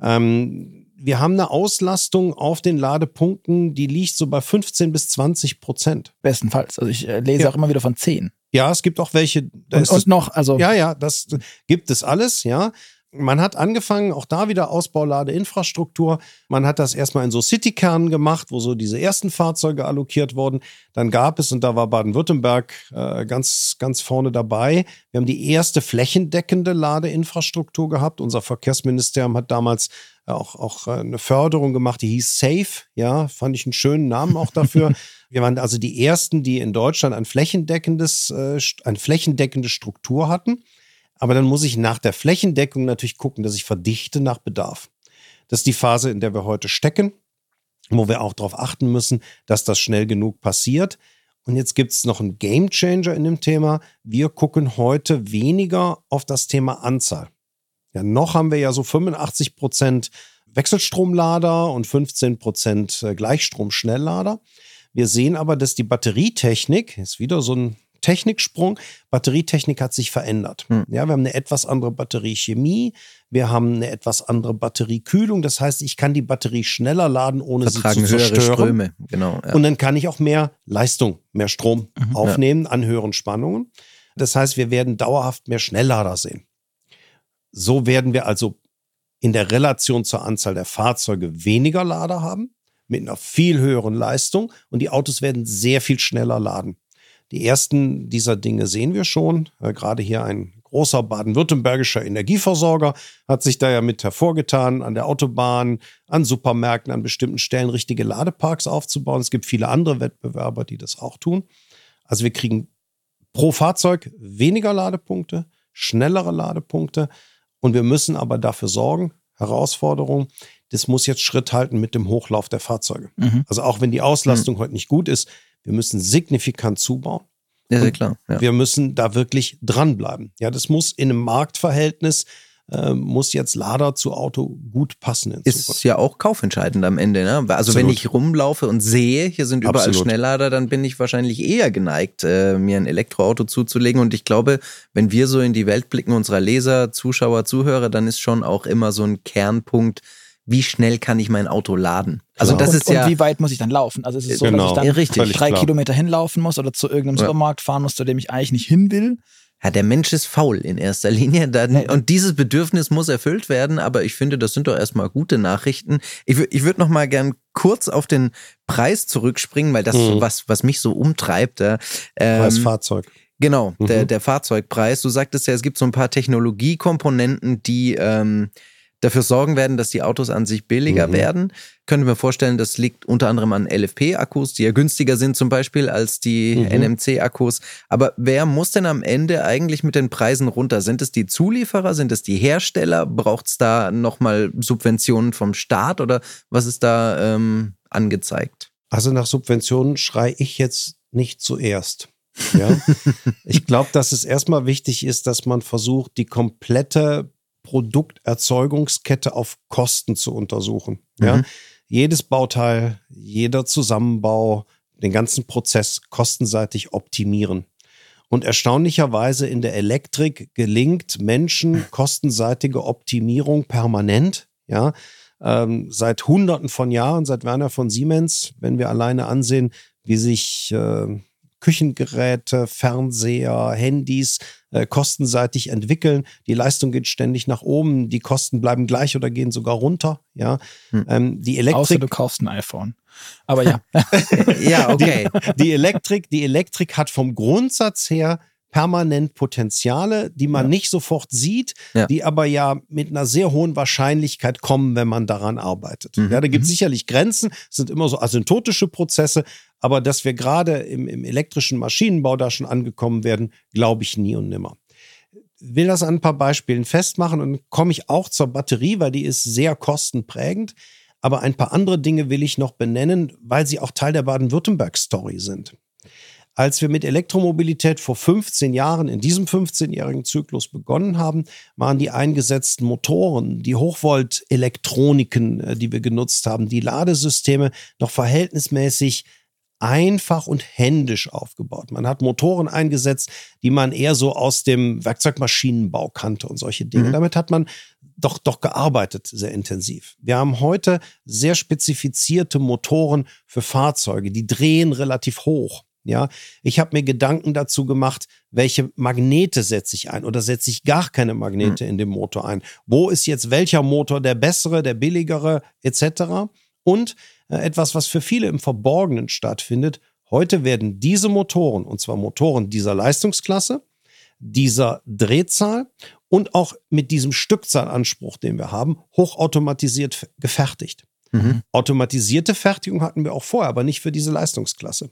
Ähm, wir haben eine Auslastung auf den Ladepunkten, die liegt so bei 15 bis 20 Prozent. Bestenfalls. Also ich äh, lese ja. auch immer wieder von 10. Ja, es gibt auch welche. Und, und noch, also. Ja, ja, das gibt es alles, ja. Man hat angefangen, auch da wieder Ausbauladeinfrastruktur. Man hat das erstmal in so Citykernen gemacht, wo so diese ersten Fahrzeuge allokiert wurden. Dann gab es, und da war Baden-Württemberg äh, ganz, ganz vorne dabei, wir haben die erste flächendeckende Ladeinfrastruktur gehabt. Unser Verkehrsministerium hat damals auch, auch äh, eine Förderung gemacht, die hieß Safe. Ja, fand ich einen schönen Namen auch dafür. wir waren also die ersten, die in Deutschland ein flächendeckendes, äh, eine flächendeckende Struktur hatten. Aber dann muss ich nach der Flächendeckung natürlich gucken, dass ich verdichte nach Bedarf. Das ist die Phase, in der wir heute stecken, wo wir auch darauf achten müssen, dass das schnell genug passiert. Und jetzt gibt es noch einen Game Changer in dem Thema. Wir gucken heute weniger auf das Thema Anzahl. Ja, noch haben wir ja so 85 Prozent Wechselstromlader und 15 Prozent äh, Gleichstrom-Schnelllader. Wir sehen aber, dass die Batterietechnik, ist wieder so ein Techniksprung. Batterietechnik hat sich verändert. Hm. Ja, wir haben eine etwas andere Batteriechemie, wir haben eine etwas andere Batteriekühlung. Das heißt, ich kann die Batterie schneller laden, ohne Vertragen sie zu zerstören. Ströme. Genau, ja. Und dann kann ich auch mehr Leistung, mehr Strom mhm, aufnehmen ja. an höheren Spannungen. Das heißt, wir werden dauerhaft mehr Schnelllader sehen. So werden wir also in der Relation zur Anzahl der Fahrzeuge weniger Lader haben, mit einer viel höheren Leistung und die Autos werden sehr viel schneller laden. Die ersten dieser Dinge sehen wir schon. Äh, gerade hier ein großer baden-württembergischer Energieversorger hat sich da ja mit hervorgetan, an der Autobahn, an Supermärkten, an bestimmten Stellen richtige Ladeparks aufzubauen. Es gibt viele andere Wettbewerber, die das auch tun. Also wir kriegen pro Fahrzeug weniger Ladepunkte, schnellere Ladepunkte und wir müssen aber dafür sorgen, Herausforderung, das muss jetzt Schritt halten mit dem Hochlauf der Fahrzeuge. Mhm. Also auch wenn die Auslastung mhm. heute nicht gut ist, wir müssen signifikant zubauen. Ja, sehr klar. Ja. Wir müssen da wirklich dranbleiben. Ja, das muss in einem Marktverhältnis äh, muss jetzt Lader zu Auto gut passen. Ist Zukunft. ja auch kaufentscheidend am Ende. Ne? Also Absolut. wenn ich rumlaufe und sehe, hier sind überall Absolut. Schnelllader, dann bin ich wahrscheinlich eher geneigt, äh, mir ein Elektroauto zuzulegen. Und ich glaube, wenn wir so in die Welt blicken, unserer Leser, Zuschauer, Zuhörer, dann ist schon auch immer so ein Kernpunkt, wie schnell kann ich mein Auto laden? Also das und, ist ja. Und wie weit muss ich dann laufen? Also ist es so, genau. dass ich dann ja, richtig, drei klar. Kilometer hinlaufen muss oder zu irgendeinem ja. Supermarkt fahren muss, zu dem ich eigentlich nicht hin will? Ja, der Mensch ist faul in erster Linie. Dann, und dieses Bedürfnis muss erfüllt werden, aber ich finde, das sind doch erstmal gute Nachrichten. Ich, ich würde noch mal gern kurz auf den Preis zurückspringen, weil das mhm. was, was mich so umtreibt. Ähm, Preisfahrzeug. Genau, mhm. der, der Fahrzeugpreis. Du sagtest ja, es gibt so ein paar Technologiekomponenten, die ähm, dafür sorgen werden, dass die Autos an sich billiger mhm. werden. Könnte mir vorstellen, das liegt unter anderem an LFP-Akkus, die ja günstiger sind zum Beispiel als die mhm. NMC-Akkus. Aber wer muss denn am Ende eigentlich mit den Preisen runter? Sind es die Zulieferer? Sind es die Hersteller? Braucht es da nochmal Subventionen vom Staat oder was ist da ähm, angezeigt? Also nach Subventionen schreie ich jetzt nicht zuerst. Ja, ich glaube, dass es erstmal wichtig ist, dass man versucht, die komplette Produkterzeugungskette auf Kosten zu untersuchen. Mhm. Ja? Jedes Bauteil, jeder Zusammenbau, den ganzen Prozess kostenseitig optimieren. Und erstaunlicherweise in der Elektrik gelingt Menschen kostenseitige Optimierung permanent. Ja, ähm, seit Hunderten von Jahren, seit Werner von Siemens, wenn wir alleine ansehen, wie sich äh, Küchengeräte, Fernseher, Handys äh, kostenseitig entwickeln. Die Leistung geht ständig nach oben, die Kosten bleiben gleich oder gehen sogar runter. Ja, hm. ähm, die Elektrik. Außer du kaufst ein iPhone. Aber ja. ja, okay. Die, die, Elektrik, die Elektrik hat vom Grundsatz her permanent Potenziale, die man ja. nicht sofort sieht, ja. die aber ja mit einer sehr hohen Wahrscheinlichkeit kommen, wenn man daran arbeitet. Mhm. Ja, da gibt es mhm. sicherlich Grenzen, es sind immer so asymptotische Prozesse, aber dass wir gerade im, im elektrischen Maschinenbau da schon angekommen werden, glaube ich nie und nimmer. will das an ein paar Beispielen festmachen und komme ich auch zur Batterie, weil die ist sehr kostenprägend. Aber ein paar andere Dinge will ich noch benennen, weil sie auch Teil der Baden-Württemberg-Story sind. Als wir mit Elektromobilität vor 15 Jahren in diesem 15-jährigen Zyklus begonnen haben, waren die eingesetzten Motoren, die Hochvolt-Elektroniken, äh, die wir genutzt haben, die Ladesysteme noch verhältnismäßig einfach und händisch aufgebaut. Man hat Motoren eingesetzt, die man eher so aus dem Werkzeugmaschinenbau kannte und solche Dinge. Mhm. Damit hat man doch, doch gearbeitet, sehr intensiv. Wir haben heute sehr spezifizierte Motoren für Fahrzeuge, die drehen relativ hoch. Ja, ich habe mir Gedanken dazu gemacht, welche Magnete setze ich ein oder setze ich gar keine Magnete mhm. in den Motor ein? Wo ist jetzt welcher Motor der bessere, der billigere etc. Und äh, etwas, was für viele im Verborgenen stattfindet. Heute werden diese Motoren, und zwar Motoren dieser Leistungsklasse, dieser Drehzahl und auch mit diesem Stückzahlanspruch, den wir haben, hochautomatisiert gefertigt. Mhm. Automatisierte Fertigung hatten wir auch vorher, aber nicht für diese Leistungsklasse.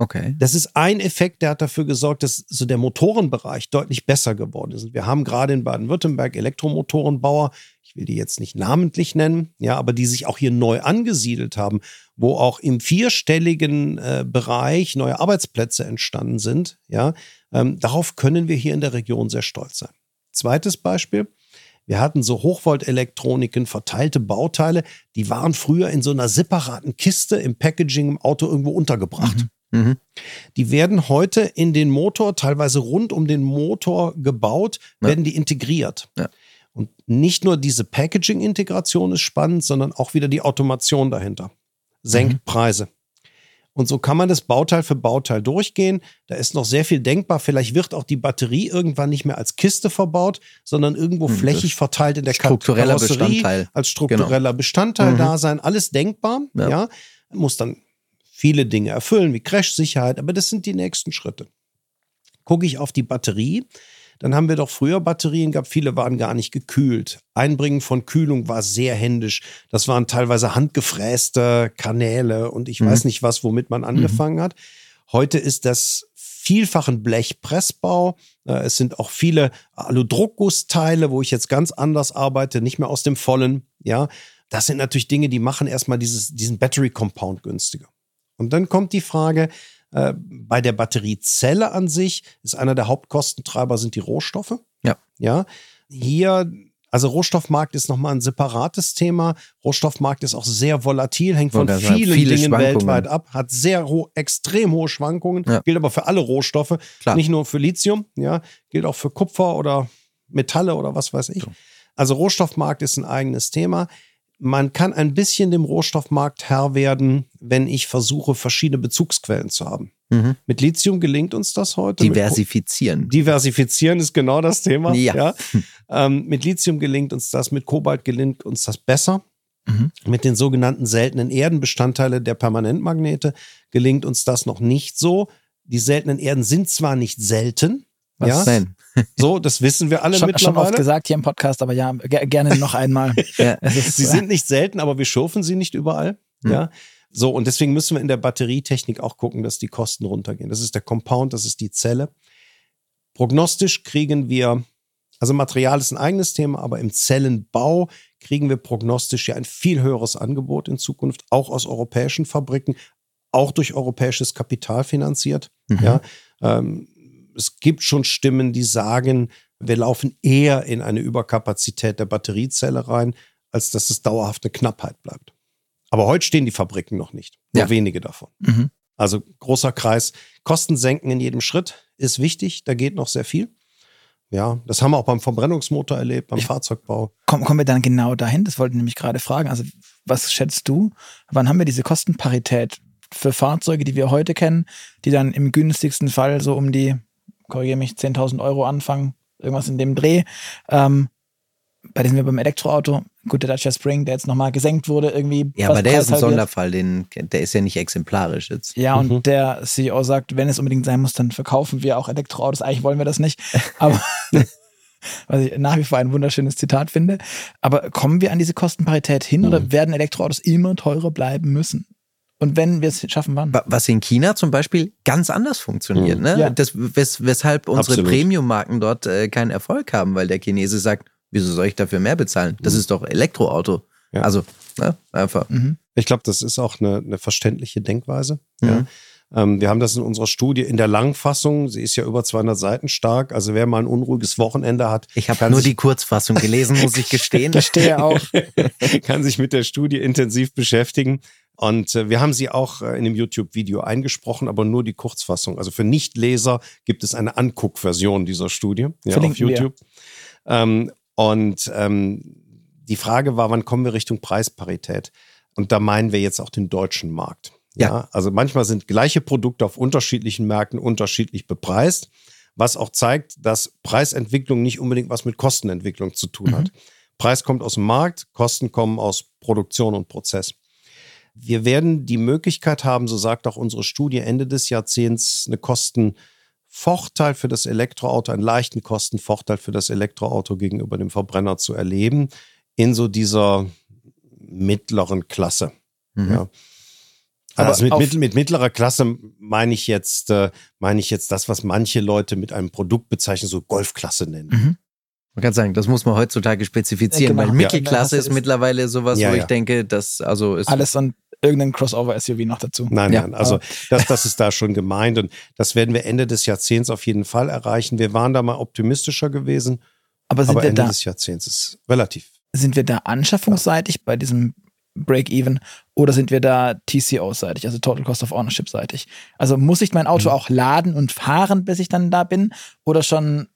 Okay. Das ist ein Effekt, der hat dafür gesorgt, dass so der Motorenbereich deutlich besser geworden ist. Wir haben gerade in Baden-Württemberg Elektromotorenbauer, ich will die jetzt nicht namentlich nennen, ja, aber die sich auch hier neu angesiedelt haben, wo auch im vierstelligen äh, Bereich neue Arbeitsplätze entstanden sind, ja. Ähm, darauf können wir hier in der Region sehr stolz sein. Zweites Beispiel. Wir hatten so Hochvolt-Elektroniken, verteilte Bauteile, die waren früher in so einer separaten Kiste im Packaging im Auto irgendwo untergebracht. Mhm. Mhm. Die werden heute in den Motor, teilweise rund um den Motor gebaut, ja. werden die integriert. Ja. Und nicht nur diese Packaging-Integration ist spannend, sondern auch wieder die Automation dahinter. Senkt mhm. Preise. Und so kann man das Bauteil für Bauteil durchgehen. Da ist noch sehr viel denkbar. Vielleicht wird auch die Batterie irgendwann nicht mehr als Kiste verbaut, sondern irgendwo hm, flächig verteilt in der struktureller Bestandteil. als struktureller genau. Bestandteil mhm. da sein. Alles denkbar. Ja. ja. Muss dann viele Dinge erfüllen, wie Crash-Sicherheit, aber das sind die nächsten Schritte. Gucke ich auf die Batterie, dann haben wir doch früher Batterien gehabt, viele waren gar nicht gekühlt. Einbringen von Kühlung war sehr händisch. Das waren teilweise handgefräste Kanäle und ich mhm. weiß nicht was, womit man angefangen mhm. hat. Heute ist das vielfach ein Blechpressbau. Äh, es sind auch viele Aludruckgussteile, wo ich jetzt ganz anders arbeite, nicht mehr aus dem Vollen. Ja, das sind natürlich Dinge, die machen erstmal dieses, diesen Battery Compound günstiger. Und dann kommt die Frage, äh, bei der Batteriezelle an sich ist einer der Hauptkostentreiber sind die Rohstoffe. Ja. Ja. Hier, also Rohstoffmarkt ist nochmal ein separates Thema. Rohstoffmarkt ist auch sehr volatil, hängt von vielen viele Dingen weltweit ab, hat sehr ho extrem hohe Schwankungen, ja. gilt aber für alle Rohstoffe, Klar. nicht nur für Lithium, ja, gilt auch für Kupfer oder Metalle oder was weiß ich. Also Rohstoffmarkt ist ein eigenes Thema man kann ein bisschen dem Rohstoffmarkt Herr werden, wenn ich versuche, verschiedene Bezugsquellen zu haben. Mhm. Mit Lithium gelingt uns das heute. Diversifizieren. Diversifizieren ist genau das Thema. Ja. ja. Ähm, mit Lithium gelingt uns das, mit Kobalt gelingt uns das besser. Mhm. Mit den sogenannten seltenen Erdenbestandteile der Permanentmagnete gelingt uns das noch nicht so. Die seltenen Erden sind zwar nicht selten, was ja? denn? So, das wissen wir alle schon, mittlerweile. Schon oft gesagt hier im Podcast, aber ja, gerne noch einmal. ja. Sie sind nicht selten, aber wir schürfen sie nicht überall. Hm. Ja. So, und deswegen müssen wir in der Batterietechnik auch gucken, dass die Kosten runtergehen. Das ist der Compound, das ist die Zelle. Prognostisch kriegen wir, also Material ist ein eigenes Thema, aber im Zellenbau kriegen wir prognostisch ja ein viel höheres Angebot in Zukunft, auch aus europäischen Fabriken, auch durch europäisches Kapital finanziert. Mhm. Ja, ähm, es gibt schon Stimmen, die sagen, wir laufen eher in eine Überkapazität der Batteriezelle rein, als dass es dauerhaft eine Knappheit bleibt. Aber heute stehen die Fabriken noch nicht. Nur ja. wenige davon. Mhm. Also großer Kreis. Kosten senken in jedem Schritt ist wichtig. Da geht noch sehr viel. Ja, das haben wir auch beim Verbrennungsmotor erlebt, beim ich, Fahrzeugbau. Komm, kommen wir dann genau dahin? Das wollte ich nämlich gerade fragen. Also, was schätzt du? Wann haben wir diese Kostenparität für Fahrzeuge, die wir heute kennen, die dann im günstigsten Fall so um die korrigiere mich, 10.000 Euro anfangen, irgendwas in dem Dreh. Ähm, bei dem wir beim Elektroauto, gut, der Dacia Spring, der jetzt nochmal gesenkt wurde, irgendwie. Ja, aber der ist ein Sonderfall, den, der ist ja nicht exemplarisch jetzt. Ja, mhm. und der CEO sagt, wenn es unbedingt sein muss, dann verkaufen wir auch Elektroautos. Eigentlich wollen wir das nicht. Aber was ich nach wie vor ein wunderschönes Zitat finde. Aber kommen wir an diese Kostenparität hin mhm. oder werden Elektroautos immer teurer bleiben müssen? Und wenn wir es schaffen, wann? Was in China zum Beispiel ganz anders funktioniert. Mhm. Ne? Ja. Das, wes, weshalb unsere. Premium-Marken dort äh, keinen Erfolg haben, weil der Chinese sagt, wieso soll ich dafür mehr bezahlen? Das ist doch Elektroauto. Ja. Also, ne? einfach. Mhm. Ich glaube, das ist auch eine, eine verständliche Denkweise. Mhm. Ja. Ähm, wir haben das in unserer Studie in der Langfassung. Sie ist ja über 200 Seiten stark. Also wer mal ein unruhiges Wochenende hat, Ich habe nur die Kurzfassung gelesen, muss ich gestehen. Verstehe auch. kann sich mit der Studie intensiv beschäftigen. Und äh, wir haben sie auch äh, in dem YouTube-Video eingesprochen, aber nur die Kurzfassung. Also für Nichtleser gibt es eine Anguckversion dieser Studie ja, auf. YouTube. Ähm, und ähm, die Frage war, wann kommen wir Richtung Preisparität? Und da meinen wir jetzt auch den deutschen Markt. Ja. Ja. also manchmal sind gleiche Produkte auf unterschiedlichen Märkten unterschiedlich bepreist, was auch zeigt, dass Preisentwicklung nicht unbedingt was mit Kostenentwicklung zu tun hat. Preis kommt aus dem Markt, Kosten kommen aus Produktion und Prozess. Wir werden die Möglichkeit haben, so sagt auch unsere Studie, Ende des Jahrzehnts eine Kostenvorteil für das Elektroauto, einen leichten Kostenvorteil für das Elektroauto gegenüber dem Verbrenner zu erleben, in so dieser mittleren Klasse. Mhm. Ja. Aber Also mit, mit mittlerer Klasse meine ich jetzt, äh, meine ich jetzt das, was manche Leute mit einem Produkt bezeichnen, so Golfklasse nennen. Mhm. Man kann sagen, das muss man heutzutage spezifizieren, Ja, genau. weil Mittelklasse Ja. ist mittlerweile sowas, Ja, wo ja. ich denke, dass also ist Alles und irgendein Crossover-SUV noch dazu. Nein, Ja, nein, also das, das ist da schon gemeint und das werden wir Ende des Jahrzehnts auf jeden Fall erreichen. Wir waren da mal optimistischer gewesen, Aber sind aber wir Ende da, des Jahrzehnts ist relativ. sind wir da anschaffungsseitig bei diesem Break-Even oder sind wir da TCO-seitig, also Total Cost of Ownership-seitig? Also muss ich mein Auto Mhm. auch laden und fahren, bis ich dann da bin oder schon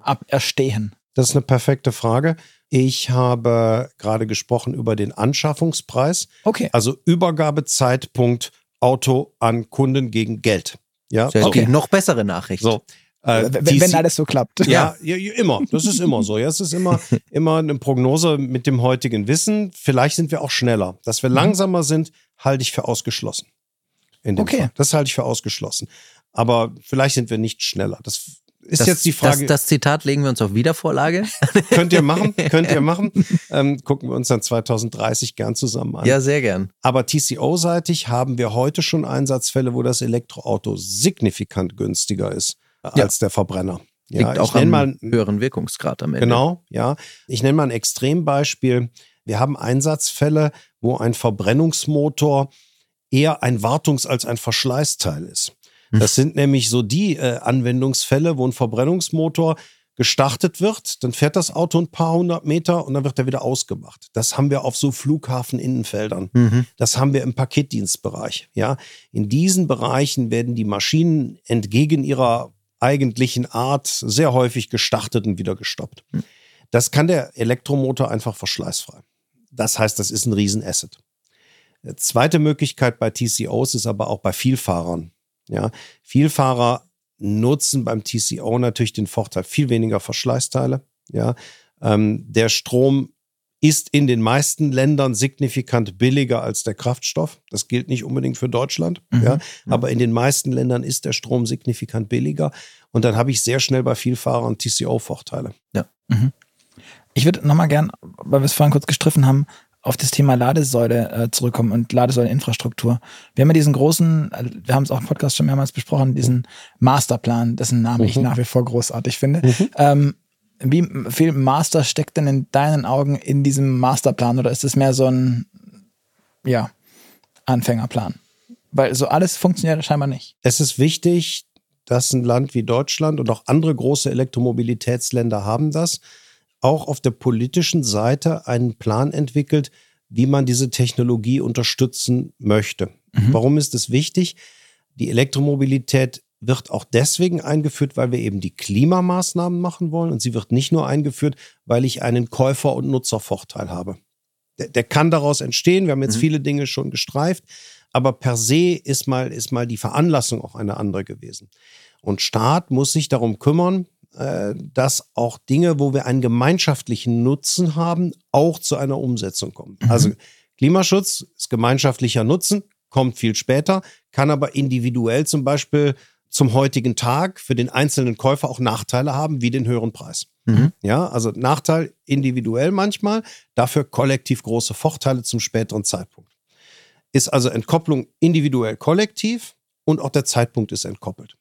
ab Erstehen? Das ist eine perfekte Frage. Ich habe gerade gesprochen über den Anschaffungspreis, Okay. also Übergabezeitpunkt Auto an Kunden gegen Geld. Ja, sehr Okay. noch bessere Nachricht. so. Äh, wenn, wenn alles so klappt. Ja, ja, immer. Das ist immer so. Ja, es ist immer, immer eine Prognose mit dem heutigen Wissen. Vielleicht sind wir auch schneller. Dass wir Mhm. langsamer sind, halte ich für ausgeschlossen. Okay. Fall. Das halte ich für ausgeschlossen. Aber vielleicht sind wir nicht schneller. Das ist das, jetzt die Frage. Das, das Zitat legen wir uns auf Wiedervorlage. könnt ihr machen, könnt ihr machen. Ähm, gucken wir uns dann 2030 gern zusammen an. Ja, sehr gern. Aber TCO-seitig haben wir heute schon Einsatzfälle, wo das Elektroauto signifikant günstiger ist Ja. als der Verbrenner. Liegt Ja, ich auch nenne am mal höheren Wirkungsgrad am Ende. Genau, ja. Ich nenne mal ein Extrembeispiel. Wir haben Einsatzfälle, wo ein Verbrennungsmotor eher ein Wartungs- als ein Verschleißteil ist. Das sind nämlich so die äh, Anwendungsfälle, wo ein Verbrennungsmotor gestartet wird, dann fährt das Auto ein paar hundert Meter und dann wird er wieder ausgemacht. Das haben wir auf so Flughafeninnenfeldern. Mhm. Das haben wir im Paketdienstbereich. Ja, in diesen Bereichen werden die Maschinen entgegen ihrer eigentlichen Art sehr häufig gestartet und wieder gestoppt. Das kann der Elektromotor einfach verschleißfrei. Das heißt, das ist ein Riesenasset. Äh, Zweite Möglichkeit bei TCOs ist aber auch bei Vielfahrern. Ja, Vielfahrer nutzen beim TCO natürlich den Vorteil viel weniger Verschleißteile. Ja, ähm, der Strom ist in den meisten Ländern signifikant billiger als der Kraftstoff. Das gilt nicht unbedingt für Deutschland, Mhm. ja, aber in den meisten Ländern ist der Strom signifikant billiger und dann habe ich sehr schnell bei Vielfahrern TCO-Vorteile. Ich würde nochmal gern, weil wir es vorhin kurz gestriffen haben, auf das Thema Ladesäule äh, zurückkommen und Ladesäuleninfrastruktur. Wir haben ja diesen großen, äh, wir haben es auch im Podcast schon mehrmals besprochen, diesen Masterplan, dessen Namen ich Mhm. nach wie vor großartig finde. Ähm, wie viel Master steckt denn in deinen Augen in diesem Masterplan oder ist es mehr so ein, ja, Anfängerplan? Weil so alles funktioniert scheinbar nicht. Es ist wichtig, dass ein Land wie Deutschland und auch andere große Elektromobilitätsländer haben das, auch auf der politischen Seite einen Plan entwickelt, wie man diese Technologie unterstützen möchte. Warum ist es wichtig? Die Elektromobilität wird auch deswegen eingeführt, weil wir eben die Klimamaßnahmen machen wollen. Und sie wird nicht nur eingeführt, weil ich einen Käufer- und Nutzervorteil habe. Der, der kann daraus entstehen. Wir haben jetzt viele Dinge schon gestreift. Aber per se ist mal, ist mal die Veranlassung auch eine andere gewesen. Und Staat muss sich darum kümmern, äh, dass auch Dinge, wo wir einen gemeinschaftlichen Nutzen haben, auch zu einer Umsetzung kommen. Also Klimaschutz ist gemeinschaftlicher Nutzen, kommt viel später, kann aber individuell zum Beispiel zum heutigen Tag für den einzelnen Käufer auch Nachteile haben, wie den höheren Preis. Mhm. Ja, also Nachteil individuell manchmal, dafür kollektiv große Vorteile zum späteren Zeitpunkt. ist also Entkopplung individuell kollektiv und auch der Zeitpunkt ist entkoppelt.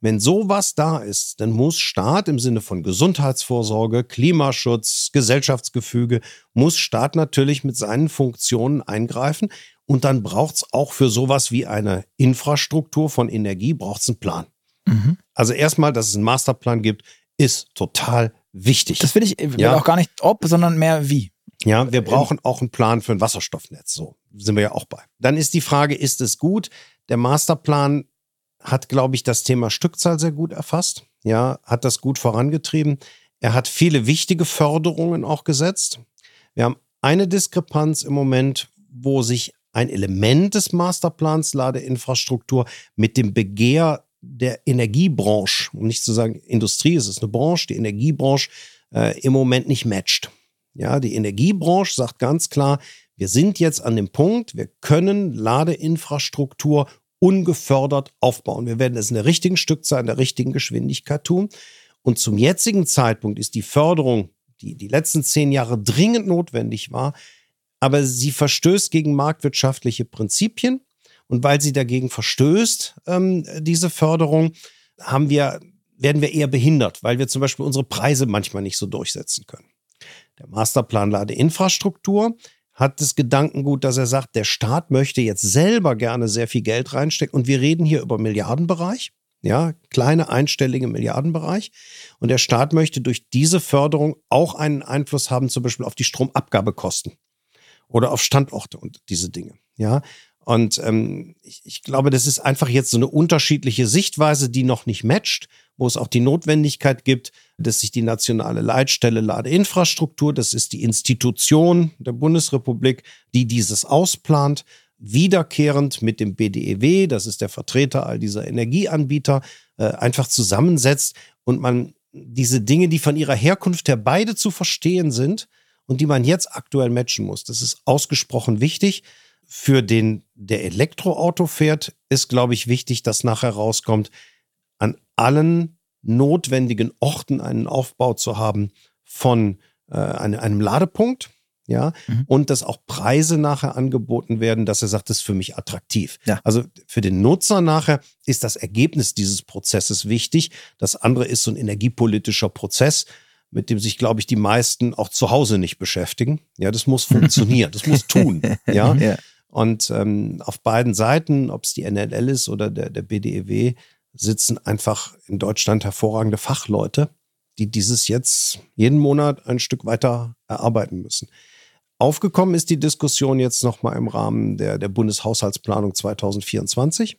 Wenn sowas da ist, dann muss Staat im Sinne von Gesundheitsvorsorge, Klimaschutz, Gesellschaftsgefüge, muss Staat natürlich mit seinen Funktionen eingreifen. Und dann braucht es auch für sowas wie eine Infrastruktur von Energie, braucht es einen Plan. Mhm. Also erstmal, dass es einen Masterplan gibt, ist total wichtig. Das will ich will ja. auch gar nicht ob, sondern mehr wie. Ja, wir brauchen auch einen Plan für ein Wasserstoffnetz. So sind wir ja auch bei. Dann ist die Frage, ist es gut? Der Masterplan hat, glaube ich, das Thema Stückzahl sehr gut erfasst. Ja, hat das gut vorangetrieben. Er hat viele wichtige Förderungen auch gesetzt. Wir haben eine Diskrepanz im Moment, wo sich ein Element des Masterplans Ladeinfrastruktur mit dem Begehr der Energiebranche, um nicht zu sagen Industrie, es ist eine Branche, die Energiebranche äh, im Moment nicht matcht. Ja, die Energiebranche sagt ganz klar, wir sind jetzt an dem Punkt, wir können Ladeinfrastruktur ungefördert aufbauen. Wir werden es in der richtigen Stückzahl, in der richtigen Geschwindigkeit tun. Und zum jetzigen Zeitpunkt ist die Förderung, die die letzten zehn Jahre dringend notwendig war, aber sie verstößt gegen marktwirtschaftliche Prinzipien. Und weil sie dagegen verstößt, ähm, diese Förderung, haben wir, werden wir eher behindert, weil wir zum Beispiel unsere Preise manchmal nicht so durchsetzen können. Der Masterplan Ladeinfrastruktur hat das Gedankengut, dass er sagt, der Staat möchte jetzt selber gerne sehr viel Geld reinstecken. Und wir reden hier über Milliardenbereich, ja, kleine einstellige Milliardenbereich. Und der Staat möchte durch diese Förderung auch einen Einfluss haben, zum Beispiel auf die Stromabgabekosten oder auf Standorte und diese Dinge. Ja, und ähm, ich, ich glaube, das ist einfach jetzt so eine unterschiedliche Sichtweise, die noch nicht matcht, wo es auch die Notwendigkeit gibt, dass sich die nationale Leitstelle Ladeinfrastruktur, das ist die Institution der Bundesrepublik, die dieses ausplant, wiederkehrend mit dem BDEW, das ist der Vertreter all dieser Energieanbieter, äh, einfach zusammensetzt und man diese Dinge, die von ihrer Herkunft her beide zu verstehen sind und die man jetzt aktuell matchen muss, das ist ausgesprochen wichtig für den, der Elektroauto fährt, ist, glaube ich, wichtig, dass nachher rauskommt, an allen notwendigen Orten einen Aufbau zu haben von äh, einem, Ladepunkt, ja, mhm. und dass auch Preise nachher angeboten werden, dass er sagt, das ist für mich attraktiv. Ja. Also für den Nutzer nachher ist das Ergebnis dieses Prozesses wichtig. Das andere ist so ein energiepolitischer Prozess, mit dem sich, glaube ich, die meisten auch zu Hause nicht beschäftigen. Ja, das muss funktionieren, das muss tun. Ja? ja. Und ähm, auf beiden Seiten, ob es die NLL ist oder der, der BDEW, sitzen einfach in Deutschland hervorragende Fachleute, die dieses jetzt jeden Monat ein Stück weiter erarbeiten müssen. Aufgekommen ist die Diskussion jetzt nochmal im Rahmen der, der Bundeshaushaltsplanung 2024,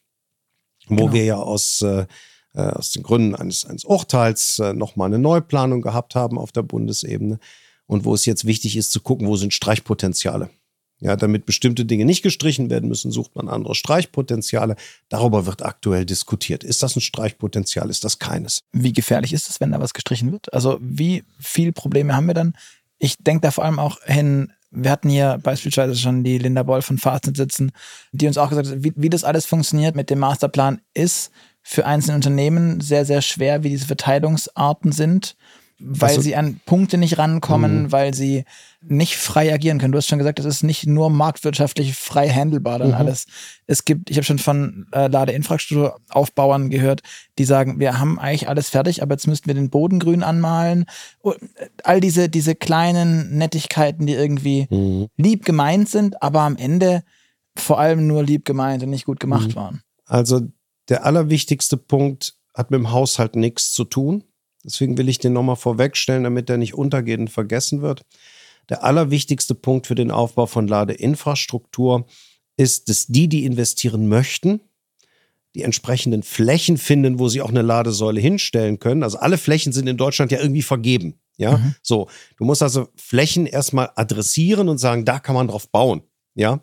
wo genau. wir ja aus, äh, äh, aus den Gründen eines, eines Urteils äh, nochmal eine Neuplanung gehabt haben auf der Bundesebene und wo es jetzt wichtig ist zu gucken, wo sind Streichpotenziale. Ja, damit bestimmte Dinge nicht gestrichen werden müssen, sucht man andere Streichpotenziale. Darüber wird aktuell diskutiert. Ist das ein Streichpotenzial? Ist das keines? Wie gefährlich ist es, wenn da was gestrichen wird? Also wie viel Probleme haben wir dann? Ich denke da vor allem auch hin, wir hatten hier beispielsweise schon die Linda Boll von Fazit sitzen, die uns auch gesagt hat, wie, wie das alles funktioniert mit dem Masterplan ist für einzelne Unternehmen sehr, sehr schwer, wie diese Verteilungsarten sind weil also, sie an Punkte nicht rankommen, mh. weil sie nicht frei agieren können. Du hast schon gesagt, das ist nicht nur marktwirtschaftlich frei handelbar dann mhm. alles. Es gibt, ich habe schon von äh, Ladeinfrastrukturaufbauern gehört, die sagen, wir haben eigentlich alles fertig, aber jetzt müssten wir den Boden grün anmalen. Und äh, all diese, diese kleinen Nettigkeiten, die irgendwie mhm. lieb gemeint sind, aber am Ende vor allem nur lieb gemeint und nicht gut gemacht mhm. waren. Also der allerwichtigste Punkt hat mit dem Haushalt nichts zu tun. Deswegen will ich den nochmal vorwegstellen, damit er nicht untergeht und vergessen wird. Der allerwichtigste Punkt für den Aufbau von Ladeinfrastruktur ist, dass die, die investieren möchten, die entsprechenden Flächen finden, wo sie auch eine Ladesäule hinstellen können. Also alle Flächen sind in Deutschland ja irgendwie vergeben. Ja, mhm. so. Du musst also Flächen erstmal adressieren und sagen, da kann man drauf bauen. Ja,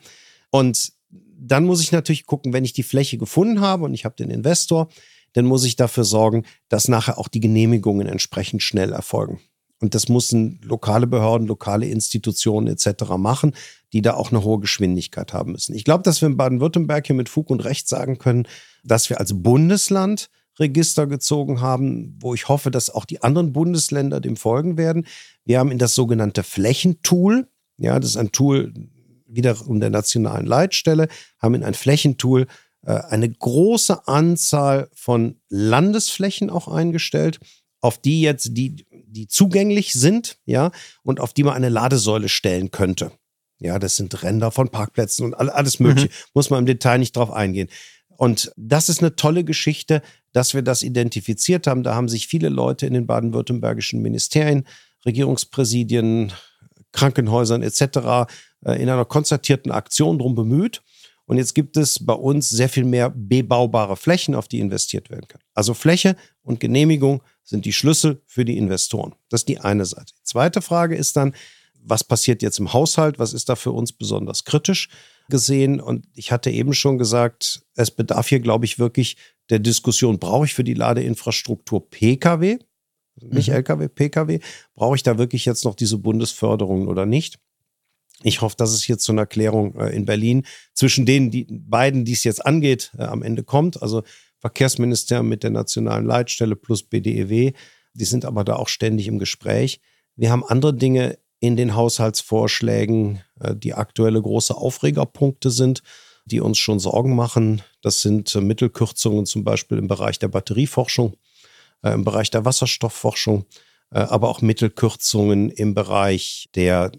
und dann muss ich natürlich gucken, wenn ich die Fläche gefunden habe und ich habe den Investor, dann muss ich dafür sorgen, dass nachher auch die Genehmigungen entsprechend schnell erfolgen. Und das müssen lokale Behörden, lokale Institutionen etc. machen, die da auch eine hohe Geschwindigkeit haben müssen. Ich glaube, dass wir in Baden-Württemberg hier mit Fug und Recht sagen können, dass wir als Bundesland Register gezogen haben, wo ich hoffe, dass auch die anderen Bundesländer dem folgen werden. Wir haben in das sogenannte Flächentool, ja, das ist ein Tool, wiederum der nationalen Leitstelle, haben in ein Flächentool eine große Anzahl von Landesflächen auch eingestellt, auf die jetzt die, die zugänglich sind, ja, und auf die man eine Ladesäule stellen könnte. Ja, das sind Ränder von Parkplätzen und alles Mögliche. Mhm. Muss man im Detail nicht drauf eingehen. Und das ist eine tolle Geschichte, dass wir das identifiziert haben. Da haben sich viele Leute in den baden-württembergischen Ministerien, Regierungspräsidien, Krankenhäusern etc. Äh, in einer konzertierten Aktion drum bemüht. Und jetzt gibt es bei uns sehr viel mehr bebaubare Flächen, auf die investiert werden kann. Also Fläche und Genehmigung sind die Schlüssel für die Investoren. Das ist die eine Seite. Die zweite Frage ist dann, was passiert jetzt im Haushalt? Was ist da für uns besonders kritisch gesehen? Und ich hatte eben schon gesagt, es bedarf hier, glaube ich, wirklich der Diskussion, brauche ich für die Ladeinfrastruktur Pkw? Nicht mhm. Lkw, Pkw. Brauche ich da wirklich jetzt noch diese Bundesförderungen oder nicht? Ich hoffe, dass es hier zu einer Klärung äh, in Berlin zwischen denen, die beiden, die es jetzt angeht, äh, am Ende kommt. Also Verkehrsministerium mit der nationalen Leitstelle plus BDEW. Die sind aber da auch ständig im Gespräch. Wir haben andere Dinge in den Haushaltsvorschlägen, äh, die aktuelle große Aufregerpunkte sind, die uns schon Sorgen machen. Das sind Mittelkürzungen zum Beispiel im Bereich der Batterieforschung, im Bereich der Wasserstoffforschung, aber auch Mittelkürzungen im Bereich der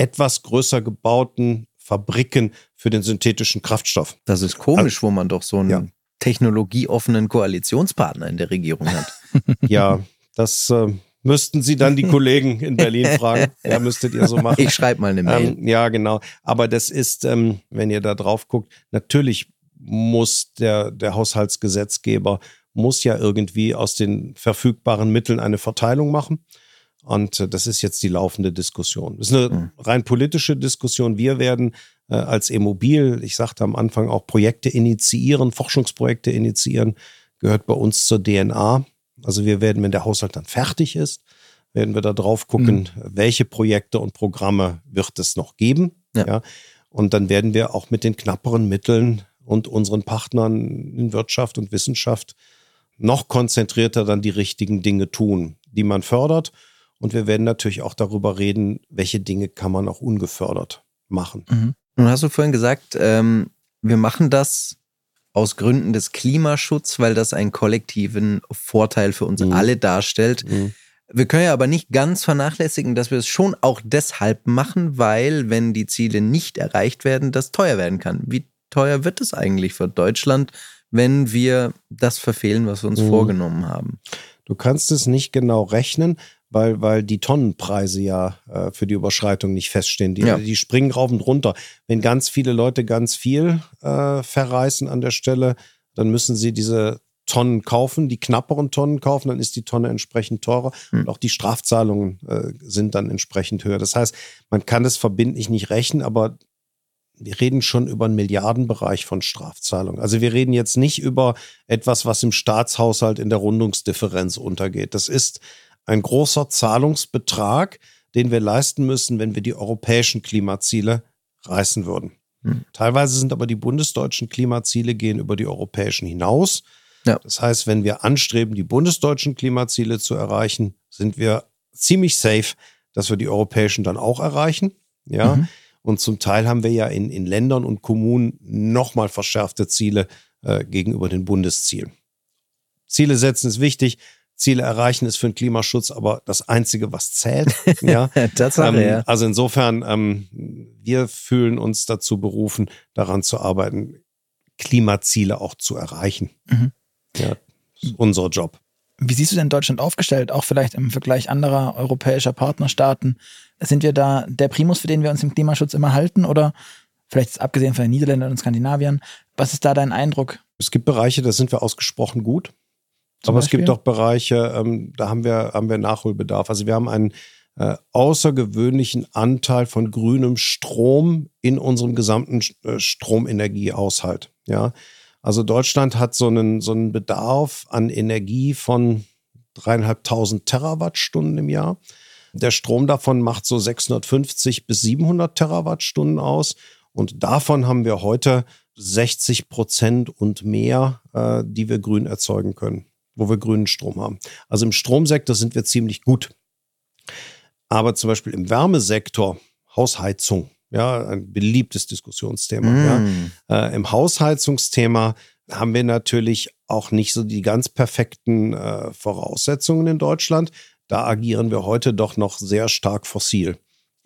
etwas größer gebauten Fabriken für den synthetischen Kraftstoff. Das ist komisch, also, wo man doch so einen ja. technologieoffenen Koalitionspartner in der Regierung hat. ja, das äh, müssten Sie dann die Kollegen in Berlin fragen. Ja, müsstet ihr so machen. Ich schreibe mal eine Mail. Ähm, ja, genau. Aber das ist, ähm, wenn ihr da drauf guckt, natürlich muss der, der Haushaltsgesetzgeber muss ja irgendwie aus den verfügbaren Mitteln eine Verteilung machen. Und äh, das ist jetzt die laufende Diskussion. Das ist eine mhm. rein politische Diskussion. Wir werden äh, als Immobil, ich sagte am Anfang auch Projekte initiieren, Forschungsprojekte initiieren, gehört bei uns zur DNA. Also wir werden, wenn der Haushalt dann fertig ist, werden wir da drauf gucken, mhm. welche Projekte und Programme wird es noch geben. Ja. ja. Und dann werden wir auch mit den knapperen Mitteln und unseren Partnern in Wirtschaft und Wissenschaft noch konzentrierter dann die richtigen Dinge tun, die man fördert und wir werden natürlich auch darüber reden, welche Dinge kann man auch ungefördert machen. Mhm. Nun hast du vorhin gesagt, ähm, wir machen das aus Gründen des Klimaschutzes, weil das einen kollektiven Vorteil für uns mhm. alle darstellt. Mhm. Wir können ja aber nicht ganz vernachlässigen, dass wir es schon auch deshalb machen, weil, wenn die Ziele nicht erreicht werden, das teuer werden kann. Wie teuer wird es eigentlich für Deutschland, wenn wir das verfehlen, was wir uns mhm. vorgenommen haben? Du kannst es nicht genau rechnen, weil, weil die Tonnenpreise ja äh, für die Überschreitung nicht feststehen. Die, ja. die springen rauf und runter. Wenn ganz viele Leute ganz viel äh, verreißen an der Stelle, dann müssen sie diese Tonnen kaufen, die knapperen Tonnen kaufen, dann ist die Tonne entsprechend teurer hm. und auch die Strafzahlungen äh, sind dann entsprechend höher. Das heißt, man kann es verbindlich nicht rechnen, aber wir reden schon über einen Milliardenbereich von Strafzahlungen. Also wir reden jetzt nicht über etwas, was im Staatshaushalt in der Rundungsdifferenz untergeht. Das ist ein großer Zahlungsbetrag, den wir leisten müssen, wenn wir die europäischen Klimaziele reißen würden. Hm. Teilweise sind aber die bundesdeutschen Klimaziele gehen über die europäischen hinaus. Ja. Das heißt, wenn wir anstreben, die bundesdeutschen Klimaziele zu erreichen, sind wir ziemlich safe, dass wir die europäischen dann auch erreichen. Ja. Mhm. Und zum Teil haben wir ja in, in Ländern und Kommunen nochmal verschärfte Ziele äh, gegenüber den Bundeszielen. Ziele setzen ist wichtig. Ziele erreichen ist für den Klimaschutz aber das Einzige, was zählt. Ja. Tatsache, ähm, ja. Also insofern, ähm, wir fühlen uns dazu berufen, daran zu arbeiten, Klimaziele auch zu erreichen. Mhm. Ja, unser Job. Wie siehst du denn Deutschland aufgestellt, auch vielleicht im Vergleich anderer europäischer Partnerstaaten? Sind wir da der Primus, für den wir uns im Klimaschutz immer halten? Oder vielleicht abgesehen von den Niederländern und Skandinaviern, was ist da dein Eindruck? Es gibt Bereiche, da sind wir ausgesprochen gut. Aber Beispiel? es gibt auch Bereiche, ähm, da haben wir, haben wir Nachholbedarf. Also wir haben einen äh, außergewöhnlichen Anteil von grünem Strom in unserem gesamten äh, Stromenergiehaushalt. Ja, also Deutschland hat so einen, so einen Bedarf an Energie von dreieinhalbtausend Terawattstunden im Jahr. Der Strom davon macht so 650 bis 700 Terawattstunden aus. Und davon haben wir heute 60 Prozent und mehr, äh, die wir grün erzeugen können wo wir grünen Strom haben. Also im Stromsektor sind wir ziemlich gut. Aber zum Beispiel im Wärmesektor, Hausheizung, Ja, ein beliebtes Diskussionsthema. Mm. Ja. Äh, Im Hausheizungsthema haben wir natürlich auch nicht so die ganz perfekten äh, Voraussetzungen in Deutschland. Da agieren wir heute doch noch sehr stark fossil.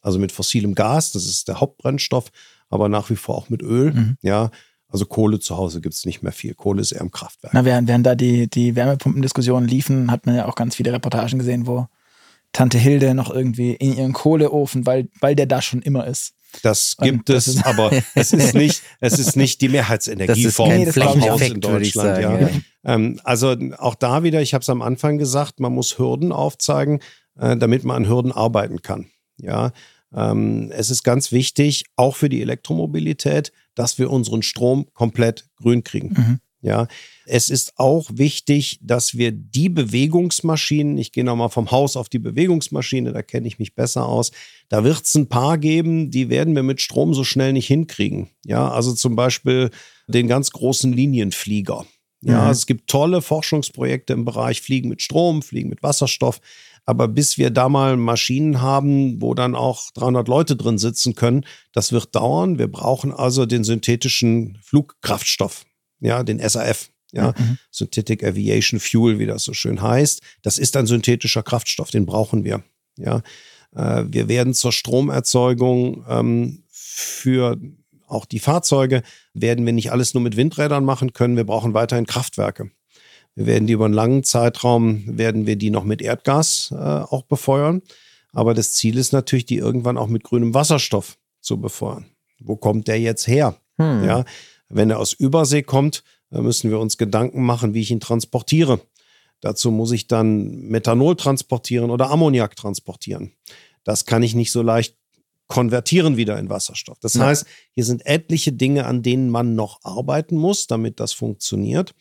Also mit fossilem Gas, das ist der Hauptbrennstoff, aber nach wie vor auch mit Öl. Mhm. Ja, also Kohle zu Hause gibt es nicht mehr viel. Kohle ist eher im Kraftwerk. Na, während, während da die, die Wärmepumpendiskussionen liefen, hat man ja auch ganz viele Reportagen gesehen, wo Tante Hilde noch irgendwie in ihren Kohleofen, weil, weil der da schon immer ist. Das gibt das es, aber es ist nicht, es ist nicht die Mehrheitsenergieform nee, Haus in Deutschland. Sagen, ja. ja. Ähm, also auch da wieder, ich habe es am Anfang gesagt, man muss Hürden aufzeigen, äh, damit man an Hürden arbeiten kann. Ja, ähm, es ist ganz wichtig, auch für die Elektromobilität, dass wir unseren Strom komplett grün kriegen. Mhm. Ja, es ist auch wichtig, dass wir die Bewegungsmaschinen, ich gehe nochmal vom Haus auf die Bewegungsmaschine, da kenne ich mich besser aus, da wird es ein paar geben, die werden wir mit Strom so schnell nicht hinkriegen. Ja, also zum Beispiel den ganz großen Linienflieger. Ja, mhm. es gibt tolle Forschungsprojekte im Bereich Fliegen mit Strom, Fliegen mit Wasserstoff. Aber bis wir da mal Maschinen haben, wo dann auch 300 Leute drin sitzen können, das wird dauern. Wir brauchen also den synthetischen Flugkraftstoff, ja, den SAF. Ja, mhm. Synthetic Aviation Fuel, wie das so schön heißt. Das ist ein synthetischer Kraftstoff, den brauchen wir. Ja, äh, wir werden zur Stromerzeugung ähm, für auch die Fahrzeuge werden wir nicht alles nur mit Windrädern machen können. Wir brauchen weiterhin Kraftwerke. Wir werden die über einen langen Zeitraum, werden wir die noch mit Erdgas äh, auch befeuern. Aber das Ziel ist natürlich, die irgendwann auch mit grünem Wasserstoff zu befeuern. Wo kommt der jetzt her? Hm. Ja, wenn er aus Übersee kommt, müssen wir uns Gedanken machen, wie ich ihn transportiere. Dazu muss ich dann Methanol transportieren oder Ammoniak transportieren. Das kann ich nicht so leicht konvertieren wieder in Wasserstoff. Das ja. heißt, hier sind etliche Dinge, an denen man noch arbeiten muss, damit das funktioniert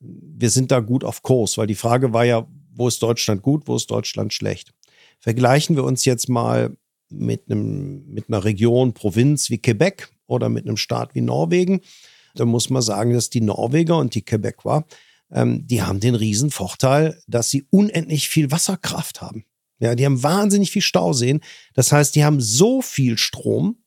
wir sind da gut auf Kurs, weil die Frage war ja, wo ist Deutschland gut, wo ist Deutschland schlecht? Vergleichen wir uns jetzt mal mit, einem, mit einer Region, Provinz wie Quebec oder mit einem Staat wie Norwegen, dann muss man sagen, dass die Norweger und die Quebecois, ähm, die haben den riesen Vorteil, dass sie unendlich viel Wasserkraft haben. Ja, die haben wahnsinnig viel Stauseen. Das heißt, die haben so viel Strom,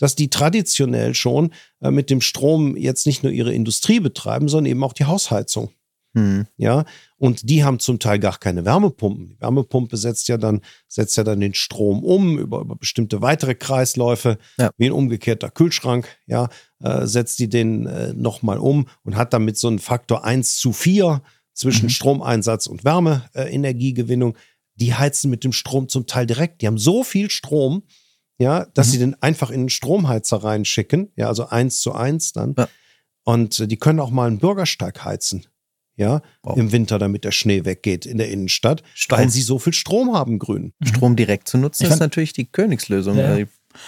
dass die traditionell schon äh, mit dem Strom jetzt nicht nur ihre Industrie betreiben, sondern eben auch die Hausheizung. Hm. Ja, und die haben zum Teil gar keine Wärmepumpen. Die Wärmepumpe setzt ja dann, setzt ja dann den Strom um über, über bestimmte weitere Kreisläufe, ja. wie ein umgekehrter Kühlschrank, ja, äh, setzt die den äh, nochmal um und hat damit so einen Faktor 1 zu 4 zwischen mhm. Stromeinsatz und Wärmeenergiegewinnung. die heizen mit dem Strom zum Teil direkt. Die haben so viel Strom, ja, dass mhm. sie den einfach in den Stromheizer reinschicken, ja, also eins zu eins dann. Ja. Und äh, die können auch mal einen Bürgersteig heizen, ja, wow. im Winter, damit der Schnee weggeht in der Innenstadt, Strom. weil sie so viel Strom haben, grün. Strom direkt zu nutzen ich ist natürlich die Königslösung. Ja.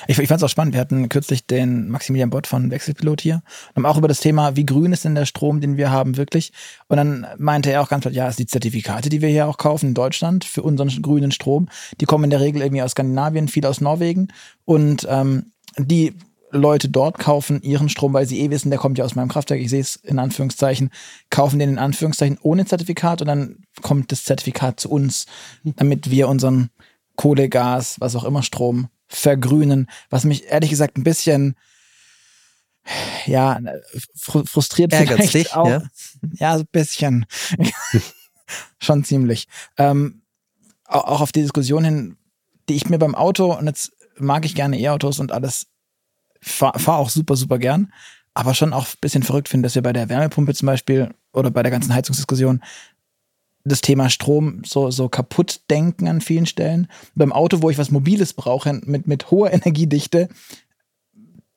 Ich, ich fand es auch spannend. Wir hatten kürzlich den Maximilian Bott von Wechselpilot hier und haben auch über das Thema, wie grün ist denn der Strom, den wir haben, wirklich. Und dann meinte er auch ganz klar, ja, es die Zertifikate, die wir hier auch kaufen in Deutschland für unseren grünen Strom, die kommen in der Regel irgendwie aus Skandinavien, viel aus Norwegen. Und ähm, die Leute dort kaufen ihren Strom, weil sie eh wissen, der kommt ja aus meinem Kraftwerk, ich sehe es in Anführungszeichen, kaufen den in Anführungszeichen ohne Zertifikat und dann kommt das Zertifikat zu uns, damit wir unseren Kohle, Gas, was auch immer Strom vergrünen, was mich ehrlich gesagt ein bisschen ja, frustriert Ärgert vielleicht dich, auch. Ja, ja so ein bisschen. Schon ziemlich. Ähm, auch auf die Diskussion hin, die ich mir beim Auto, und jetzt mag ich gerne E-Autos und alles, fahre fahr auch super, super gern, aber schon auch ein bisschen verrückt finde, dass wir bei der Wärmepumpe zum Beispiel oder bei der ganzen Heizungsdiskussion das Thema Strom so, so kaputt denken an vielen Stellen. Beim Auto, wo ich was Mobiles brauche, mit, mit hoher Energiedichte,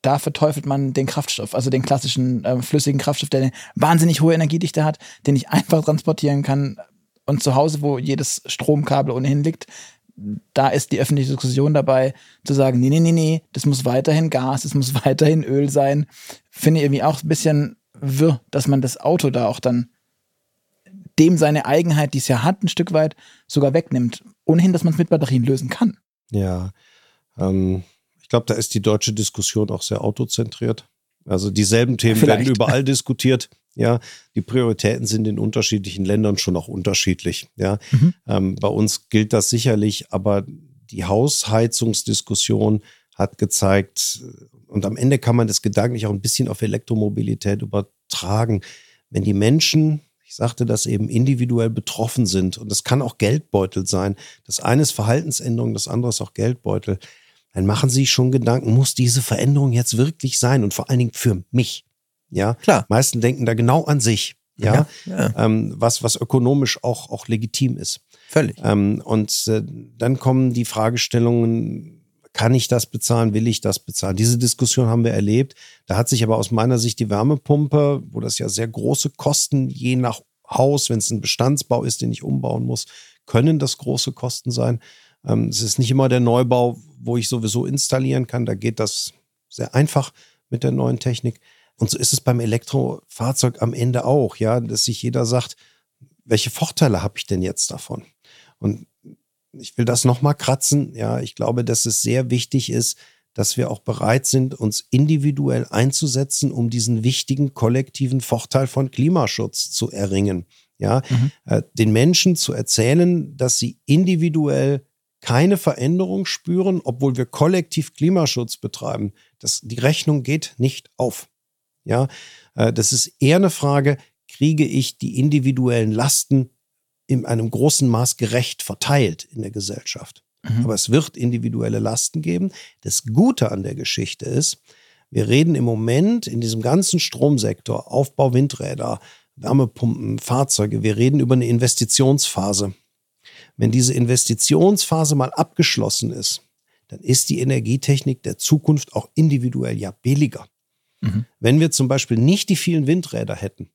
da verteufelt man den Kraftstoff, also den klassischen äh, flüssigen Kraftstoff, der eine wahnsinnig hohe Energiedichte hat, den ich einfach transportieren kann. Und zu Hause, wo jedes Stromkabel ohnehin liegt, da ist die öffentliche Diskussion dabei, zu sagen, nee, nee, nee, nee, das muss weiterhin Gas, das muss weiterhin Öl sein. Finde ich irgendwie auch ein bisschen wirr, dass man das Auto da auch dann dem seine Eigenheit, die es ja hat, ein Stück weit sogar wegnimmt. Ohnehin, dass man es mit Batterien lösen kann. Ja, ähm, ich glaube, da ist die deutsche Diskussion auch sehr autozentriert. Also dieselben Themen Vielleicht. werden überall diskutiert. Ja, die Prioritäten sind in unterschiedlichen Ländern schon auch unterschiedlich. Ja, mhm. ähm, bei uns gilt das sicherlich, aber die Hausheizungsdiskussion hat gezeigt, und am Ende kann man das gedanklich auch ein bisschen auf Elektromobilität übertragen. Wenn die Menschen, sagte das eben, individuell betroffen sind, und das kann auch Geldbeutel sein, das eine ist Verhaltensänderung, das andere ist auch Geldbeutel, dann machen Sie sich schon Gedanken, muss diese Veränderung jetzt wirklich sein und vor allen Dingen für mich? Ja, klar. Meisten denken da genau an sich. Ja, ja, ja. Ähm, was, was ökonomisch auch, auch legitim ist. Völlig. Ähm, und äh, dann kommen die Fragestellungen, kann ich das bezahlen, will ich das bezahlen? Diese Diskussion haben wir erlebt. Da hat sich aber aus meiner Sicht die Wärmepumpe, wo das ja sehr große Kosten je nach Haus, wenn es ein Bestandsbau ist, den ich umbauen muss, können das große Kosten sein. Ähm, es ist nicht immer der Neubau, wo ich sowieso installieren kann. Da geht das sehr einfach mit der neuen Technik. Und so ist es beim Elektrofahrzeug am Ende auch, ja, dass sich jeder sagt, welche Vorteile habe ich denn jetzt davon? Und ich will das nochmal kratzen. Ja, ich glaube, dass es sehr wichtig ist, dass wir auch bereit sind, uns individuell einzusetzen, um diesen wichtigen kollektiven Vorteil von Klimaschutz zu erringen. Ja, mhm. äh, den Menschen zu erzählen, dass sie individuell keine Veränderung spüren, obwohl wir kollektiv Klimaschutz betreiben. Das, die Rechnung geht nicht auf. Ja, äh, das ist eher eine Frage, kriege ich die individuellen Lasten in einem großen Maß gerecht verteilt in der Gesellschaft. Mhm. Aber es wird individuelle Lasten geben. Das Gute an der Geschichte ist, wir reden im Moment in diesem ganzen Stromsektor, Aufbau Windräder, Wärmepumpen, Fahrzeuge, wir reden über eine Investitionsphase. Wenn diese Investitionsphase mal abgeschlossen ist, dann ist die Energietechnik der Zukunft auch individuell ja billiger. Mhm. Wenn wir zum Beispiel nicht die vielen Windräder hätten,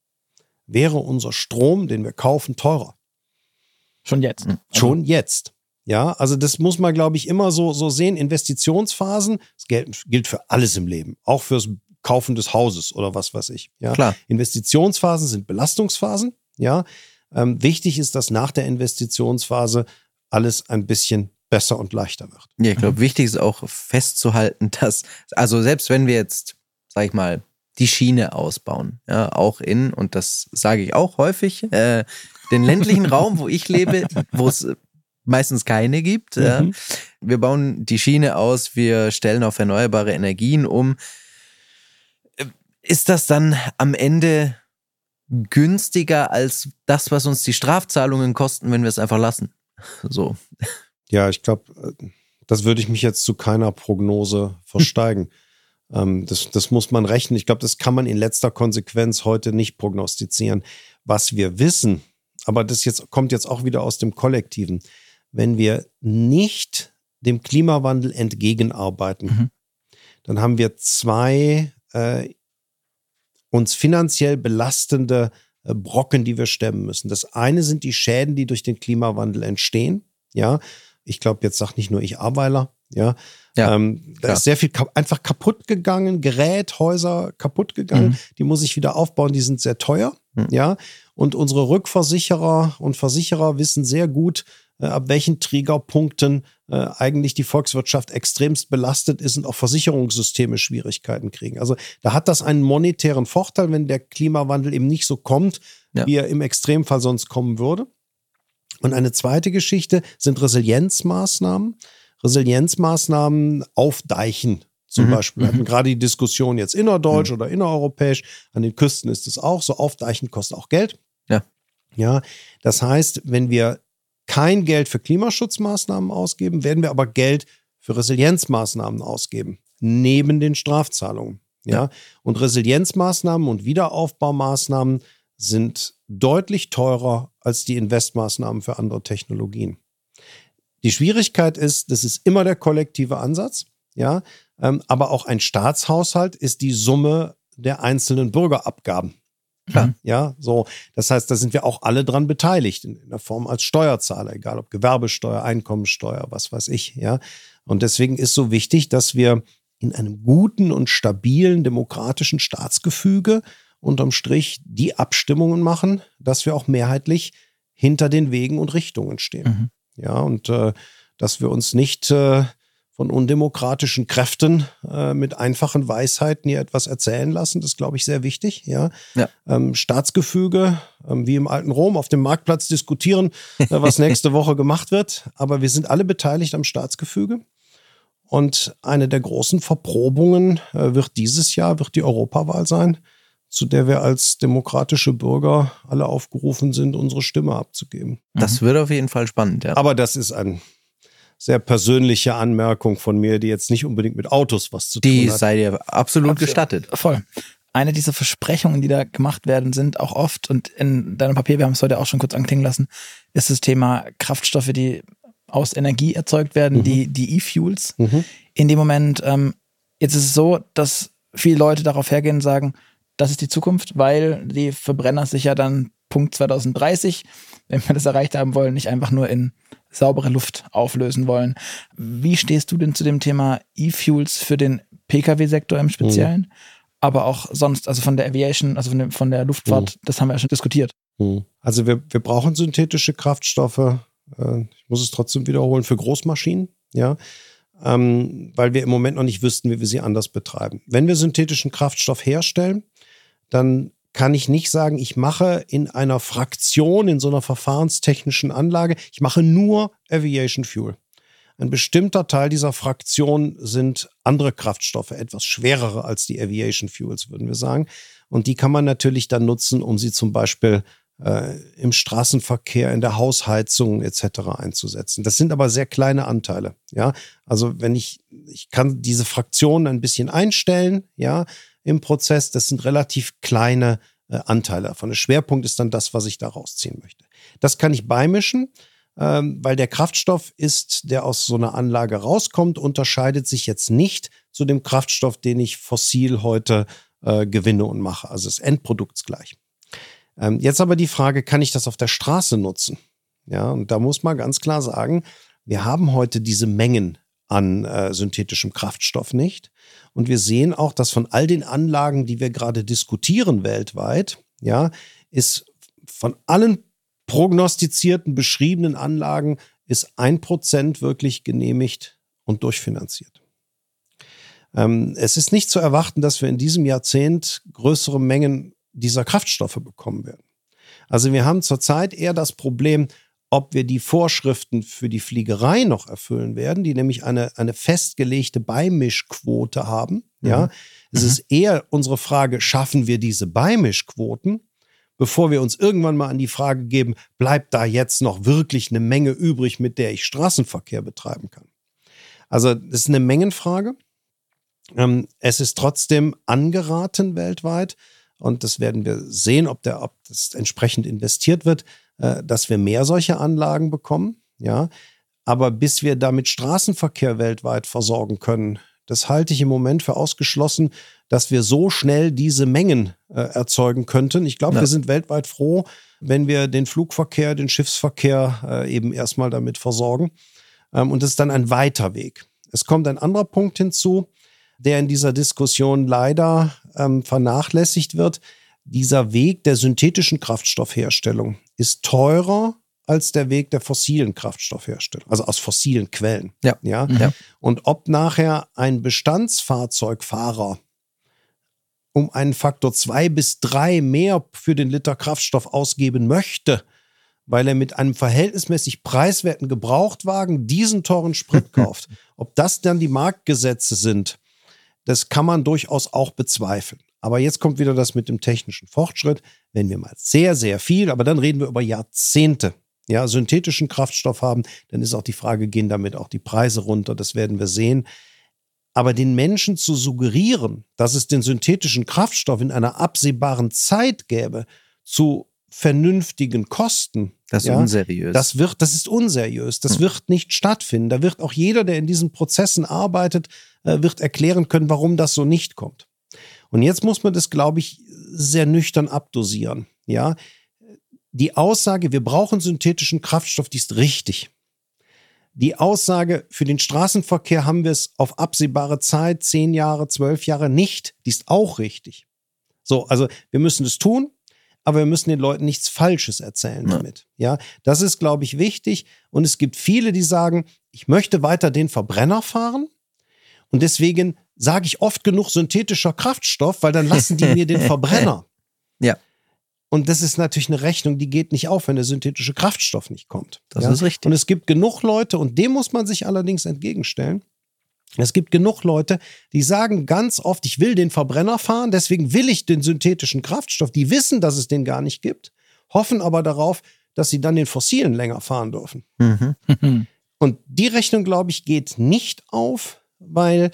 wäre unser Strom, den wir kaufen, teurer. Schon jetzt. Also. Schon jetzt. Ja, also das muss man, glaube ich, immer so, so sehen. Investitionsphasen, das gilt, gilt für alles im Leben, auch fürs Kaufen des Hauses oder was weiß ich. Ja, Klar. Investitionsphasen sind Belastungsphasen. Ja, ähm, wichtig ist, dass nach der Investitionsphase alles ein bisschen besser und leichter wird. Ja, ich glaube, mhm. wichtig ist auch festzuhalten, dass, also selbst wenn wir jetzt sag ich mal, die Schiene ausbauen. Ja, auch in, und das sage ich auch häufig, äh, den ländlichen Raum, wo ich lebe, wo es meistens keine gibt. Mhm. Ja. Wir bauen die Schiene aus, wir stellen auf erneuerbare Energien um. Ist das dann am Ende günstiger als das, was uns die Strafzahlungen kosten, wenn wir es einfach lassen? So. Ja, ich glaube, das würde ich mich jetzt zu keiner Prognose versteigen. Ähm, das, das muss man rechnen. Ich glaube, das kann man in letzter Konsequenz heute nicht prognostizieren. Was wir wissen, aber das jetzt kommt jetzt auch wieder aus dem Kollektiven, wenn wir nicht dem Klimawandel entgegenarbeiten, mhm. dann haben wir zwei äh, uns finanziell belastende äh, Brocken, die wir stemmen müssen. Das eine sind die Schäden, die durch den Klimawandel entstehen. Ja, ich glaube, jetzt sagt nicht nur ich Aweiler, ja, ja, ähm, da ist sehr viel ka einfach kaputt gegangen, Gerät, Häuser kaputt gegangen. Mhm. Die muss ich wieder aufbauen, die sind sehr teuer. Mhm. Ja. Und unsere Rückversicherer und Versicherer wissen sehr gut, äh, ab welchen Triggerpunkten äh, eigentlich die Volkswirtschaft extremst belastet ist und auch Versicherungssysteme Schwierigkeiten kriegen. Also da hat das einen monetären Vorteil, wenn der Klimawandel eben nicht so kommt, ja. wie er im Extremfall sonst kommen würde. Und eine zweite Geschichte sind Resilienzmaßnahmen. Resilienzmaßnahmen aufdeichen. Zum mhm. Beispiel. Wir hatten mhm. gerade die Diskussion jetzt innerdeutsch mhm. oder innereuropäisch. An den Küsten ist es auch so. Aufdeichen kostet auch Geld. Ja. Ja. Das heißt, wenn wir kein Geld für Klimaschutzmaßnahmen ausgeben, werden wir aber Geld für Resilienzmaßnahmen ausgeben. Neben den Strafzahlungen. Ja. ja. Und Resilienzmaßnahmen und Wiederaufbaumaßnahmen sind deutlich teurer als die Investmaßnahmen für andere Technologien. Die Schwierigkeit ist, das ist immer der kollektive Ansatz, ja, ähm, aber auch ein Staatshaushalt ist die Summe der einzelnen Bürgerabgaben. Klar. Mhm. Ja, so. Das heißt, da sind wir auch alle dran beteiligt, in, in der Form als Steuerzahler, egal ob Gewerbesteuer, Einkommensteuer, was weiß ich, ja. Und deswegen ist so wichtig, dass wir in einem guten und stabilen demokratischen Staatsgefüge unterm Strich die Abstimmungen machen, dass wir auch mehrheitlich hinter den Wegen und Richtungen stehen. Mhm. Ja, und äh, dass wir uns nicht äh, von undemokratischen Kräften äh, mit einfachen Weisheiten hier etwas erzählen lassen. Das glaube ich sehr wichtig. Ja, ja. Ähm, Staatsgefüge, ähm, wie im alten Rom, auf dem Marktplatz diskutieren, äh, was nächste Woche gemacht wird. Aber wir sind alle beteiligt am Staatsgefüge. Und eine der großen Verprobungen äh, wird dieses Jahr, wird die Europawahl sein, zu der wir als demokratische Bürger alle aufgerufen sind, unsere Stimme abzugeben. Das wird auf jeden Fall spannend, ja. Aber das ist eine sehr persönliche Anmerkung von mir, die jetzt nicht unbedingt mit Autos was zu Die tun hat. sei dir absolut gestattet. Voll. Eine dieser Versprechungen, die da gemacht werden, sind auch oft, und in deinem Papier, wir haben es heute auch schon kurz anklingen lassen, ist das Thema Kraftstoffe, die aus Energie erzeugt werden, die, die E-Fuels. Mhm. In dem Moment, ähm, jetzt ist es so, dass viele Leute darauf hergehen und sagen, das ist die Zukunft, weil die Verbrenner sich ja dann Punkt 2030, wenn wir das erreicht haben wollen, nicht einfach nur in saubere Luft auflösen wollen. Wie stehst du denn zu dem Thema E-Fuels für den Pkw-Sektor im Speziellen? Aber auch sonst, also von der Aviation, also von, der- von der Luftfahrt, das haben wir ja schon diskutiert. Mhm. Also wir, wir brauchen synthetische Kraftstoffe, äh, ich muss es trotzdem wiederholen, für Großmaschinen, ja, ähm, weil wir im Moment noch nicht wüssten, wie wir sie anders betreiben. Wenn wir synthetischen Kraftstoff herstellen, dann kann ich nicht sagen, ich mache in einer Fraktion, in so einer verfahrenstechnischen Anlage, ich mache nur Aviation Fuel. Ein bestimmter Teil dieser Fraktion sind andere Kraftstoffe, etwas schwerere als die Aviation Fuels, würden wir sagen. Und die kann man natürlich dann nutzen, um sie zum Beispiel äh, im Straßenverkehr, in der Hausheizung etc. einzusetzen. Das sind aber sehr kleine Anteile. Ja, also wenn ich, ich kann diese Fraktionen ein bisschen einstellen, ja, im Prozess. Das sind relativ kleine äh, Anteile davon. Der Schwerpunkt ist dann das, was ich da rausziehen möchte. Das kann ich beimischen, ähm, weil der Kraftstoff ist, der aus so einer Anlage rauskommt, unterscheidet sich jetzt nicht zu dem Kraftstoff, den ich fossil heute äh, gewinne und mache. Also das Endprodukt ist gleich. Ähm, jetzt aber die Frage, kann ich das auf der Straße nutzen? Ja, und da muss man ganz klar sagen, wir haben heute diese Mengen an äh, synthetischem Kraftstoff nicht. Und wir sehen auch, dass von all den Anlagen, die wir gerade diskutieren weltweit, ja, ist von allen prognostizierten, beschriebenen Anlagen ist ein Prozent wirklich genehmigt und durchfinanziert. Ähm, es ist nicht zu erwarten, dass wir in diesem Jahrzehnt größere Mengen dieser Kraftstoffe bekommen werden. Also wir haben zurzeit eher das Problem, ob wir die Vorschriften für die Fliegerei noch erfüllen werden, die nämlich eine, eine festgelegte Beimischquote haben. Ja, es ist eher unsere Frage, schaffen wir diese Beimischquoten, bevor wir uns irgendwann mal an die Frage geben, bleibt da jetzt noch wirklich eine Menge übrig, mit der ich Straßenverkehr betreiben kann. Also das ist eine Mengenfrage. Ähm, es ist trotzdem angeraten weltweit, und das werden wir sehen, ob, der, ob das entsprechend investiert wird, dass wir mehr solche Anlagen bekommen. Ja, aber bis wir damit Straßenverkehr weltweit versorgen können, das halte ich im Moment für ausgeschlossen, dass wir so schnell diese Mengen äh, erzeugen könnten. Ich glaube, Ja. wir sind weltweit froh, wenn wir den Flugverkehr, den Schiffsverkehr äh, eben erstmal damit versorgen. Ähm, und das ist dann ein weiter Weg. Es kommt ein anderer Punkt hinzu, der in dieser Diskussion leider ähm, vernachlässigt wird. Dieser Weg der synthetischen Kraftstoffherstellung ist teurer als der Weg der fossilen Kraftstoffherstellung, also aus fossilen Quellen. Ja. Ja? Ja. Und ob nachher ein Bestandsfahrzeugfahrer um einen Faktor zwei bis drei mehr für den Liter Kraftstoff ausgeben möchte, weil er mit einem verhältnismäßig preiswerten Gebrauchtwagen diesen teuren Sprit kauft. Ob das dann die Marktgesetze sind, das kann man durchaus auch bezweifeln. Aber jetzt kommt wieder das mit dem technischen Fortschritt. Wenn wir mal sehr, sehr viel, aber dann reden wir über Jahrzehnte, ja, synthetischen Kraftstoff haben, dann ist auch die Frage, gehen damit auch die Preise runter? Das werden wir sehen. Aber den Menschen zu suggerieren, dass es den synthetischen Kraftstoff in einer absehbaren Zeit gäbe, zu vernünftigen Kosten, Das ist ja, unseriös. das wird, das ist unseriös. Das Hm. wird nicht stattfinden. Da wird auch jeder, der in diesen Prozessen arbeitet, äh, wird erklären können, warum das so nicht kommt. Und jetzt muss man das, glaube ich, sehr nüchtern abdosieren. Ja, die Aussage, wir brauchen synthetischen Kraftstoff, die ist richtig. Die Aussage, für den Straßenverkehr haben wir es auf absehbare Zeit, zehn Jahre, zwölf Jahre nicht, die ist auch richtig. So, also wir müssen es tun, aber wir müssen den Leuten nichts Falsches erzählen Ja. damit. Ja, das ist, glaube ich, wichtig. Und es gibt viele, die sagen, ich möchte weiter den Verbrenner fahren. Und deswegen sage ich oft genug synthetischer Kraftstoff, weil dann lassen die mir den Verbrenner. Ja. Und das ist natürlich eine Rechnung, die geht nicht auf, wenn der synthetische Kraftstoff nicht kommt. Das ja? ist richtig. Und es gibt genug Leute, und dem muss man sich allerdings entgegenstellen, Es gibt genug Leute, die sagen ganz oft, ich will den Verbrenner fahren, deswegen will ich den synthetischen Kraftstoff. Die wissen, dass es den gar nicht gibt, hoffen aber darauf, dass sie dann den fossilen länger fahren dürfen. Mhm. Und die Rechnung, glaube ich, geht nicht auf, weil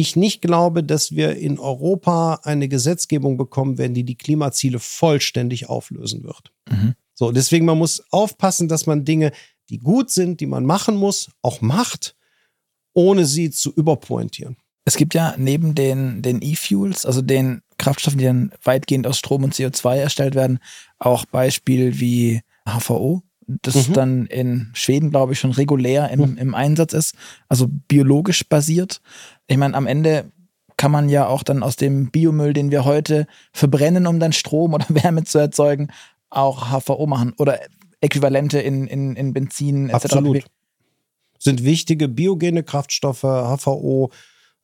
ich nicht glaube, dass wir in Europa eine Gesetzgebung bekommen werden, die die Klimaziele vollständig auflösen wird. Mhm. So, deswegen man muss aufpassen, dass man Dinge, die gut sind, die man machen muss, auch macht ohne sie zu überpointieren. Es gibt ja neben den, den E-Fuels, also den Kraftstoffen, die dann weitgehend aus Strom und CO2 erstellt werden, auch Beispiele wie HVO, das mhm. dann in Schweden, glaube ich, schon regulär im, mhm. im Einsatz ist, also biologisch basiert. Ich meine, am Ende kann man ja auch dann aus dem Biomüll, den wir heute verbrennen, um dann Strom oder Wärme zu erzeugen, auch HVO machen oder Äquivalente in, in, in Benzin etc. Absolut sind wichtige biogene Kraftstoffe, HVO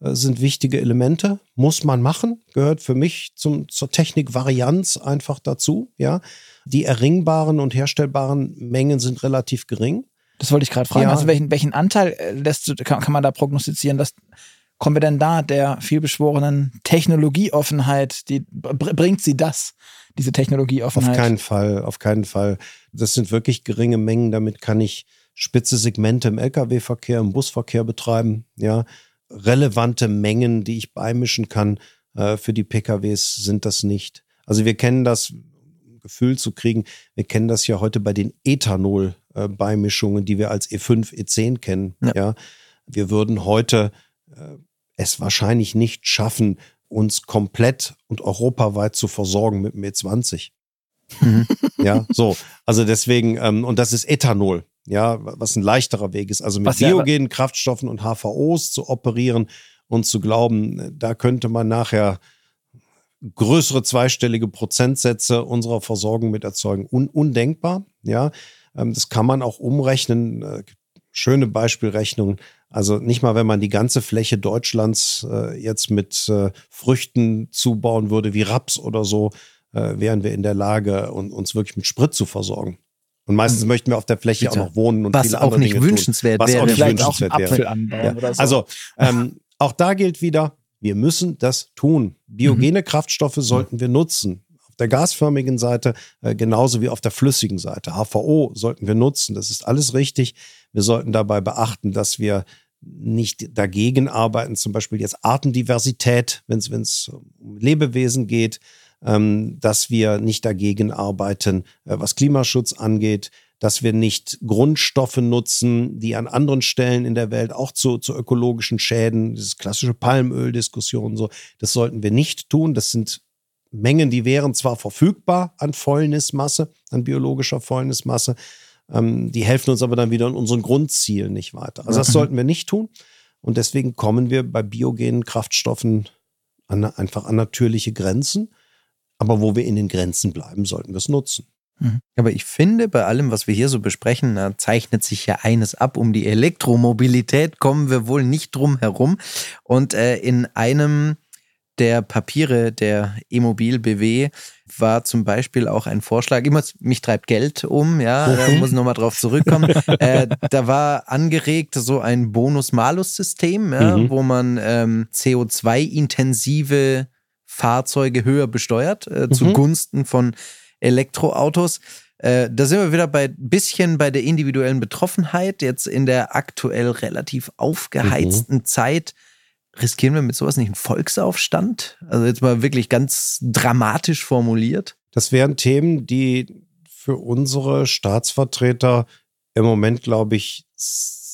äh, sind wichtige Elemente, muss man machen, gehört für mich zum, zur Technikvarianz einfach dazu. Ja, die erringbaren und herstellbaren Mengen sind relativ gering. Das wollte ich gerade fragen. Ja. Also welchen, welchen Anteil äh, lässt, kann, kann man da prognostizieren, dass kommen wir denn da der vielbeschworenen Technologieoffenheit, die bringt sie das, diese Technologieoffenheit? Auf keinen Fall, auf keinen Fall. Das sind wirklich geringe Mengen, damit kann ich spitze Segmente im Lkw-Verkehr, im Busverkehr betreiben, ja, relevante Mengen, die ich beimischen kann äh, für die PKWs sind das nicht. Also wir kennen das, Gefühl zu kriegen, wir kennen das ja heute bei den Ethanol-Beimischungen, die wir als E5, E10 kennen. Ja. ja. Wir würden heute äh, es wahrscheinlich nicht schaffen, uns komplett und europaweit zu versorgen mit dem E20. Mhm. ja, so. Also deswegen, ähm, und das ist Ethanol ja, was ein leichterer Weg ist. Also mit was biogenen Kraftstoffen und HVOs zu operieren und zu glauben, da könnte man nachher größere zweistellige Prozentsätze unserer Versorgung mit erzeugen. Un undenkbar, ja. Ähm, das kann man auch umrechnen. Äh, schöne Beispielrechnungen. Also nicht mal, wenn man die ganze Fläche Deutschlands äh, jetzt mit äh, Früchten zubauen würde, wie Raps oder so, wären wir in der Lage, uns wirklich mit Sprit zu versorgen. Und meistens mhm. möchten wir auf der Fläche Bitte. auch noch wohnen und was viele andere auch nicht Dinge wünschenswert tun. Was auch nicht wünschenswert auch Apfel wäre. Anbauen ja. oder so. Also ähm, auch da gilt wieder, wir müssen das tun. Biogene mhm. Kraftstoffe sollten wir nutzen. Auf der gasförmigen Seite äh, genauso wie auf der flüssigen Seite. HVO sollten wir nutzen. Das ist alles richtig. Wir sollten dabei beachten, dass wir nicht dagegen arbeiten, zum Beispiel jetzt Artendiversität, wenn es um Lebewesen geht, ähm, dass wir nicht dagegen arbeiten, äh, was Klimaschutz angeht, dass wir nicht Grundstoffe nutzen, die an anderen Stellen in der Welt auch zu, zu ökologischen Schäden, diese klassische Palmöldiskussion so, das sollten wir nicht tun. Das sind Mengen, die wären zwar verfügbar an Fäulnismasse, an biologischer Fäulnismasse, ähm, die helfen uns aber dann wieder in unseren Grundzielen nicht weiter. Also das sollten wir nicht tun. Und deswegen kommen wir bei biogenen Kraftstoffen an, einfach an natürliche Grenzen. Aber wo wir in den Grenzen bleiben, sollten wir es nutzen. Mhm. Aber ich finde, bei allem, was wir hier so besprechen, da zeichnet sich ja eines ab. Um die Elektromobilität kommen wir wohl nicht drum herum. Und äh, in einem der Papiere der E-Mobil BW war zum Beispiel auch ein Vorschlag, immer mich treibt Geld um, ja, da muss ich nochmal drauf zurückkommen. äh, da war angeregt so ein Bonus-Malus-System, ja, mhm. wo man ähm, CO2-intensive Fahrzeuge höher besteuert, äh, mhm. zugunsten von Elektroautos. Äh, da sind wir wieder bei bisschen bei der individuellen Betroffenheit. Jetzt in der aktuell relativ aufgeheizten mhm. Zeit riskieren wir mit sowas nicht einen Volksaufstand? Also jetzt mal wirklich ganz dramatisch formuliert. Das wären Themen, die für unsere Staatsvertreter im Moment, glaube ich,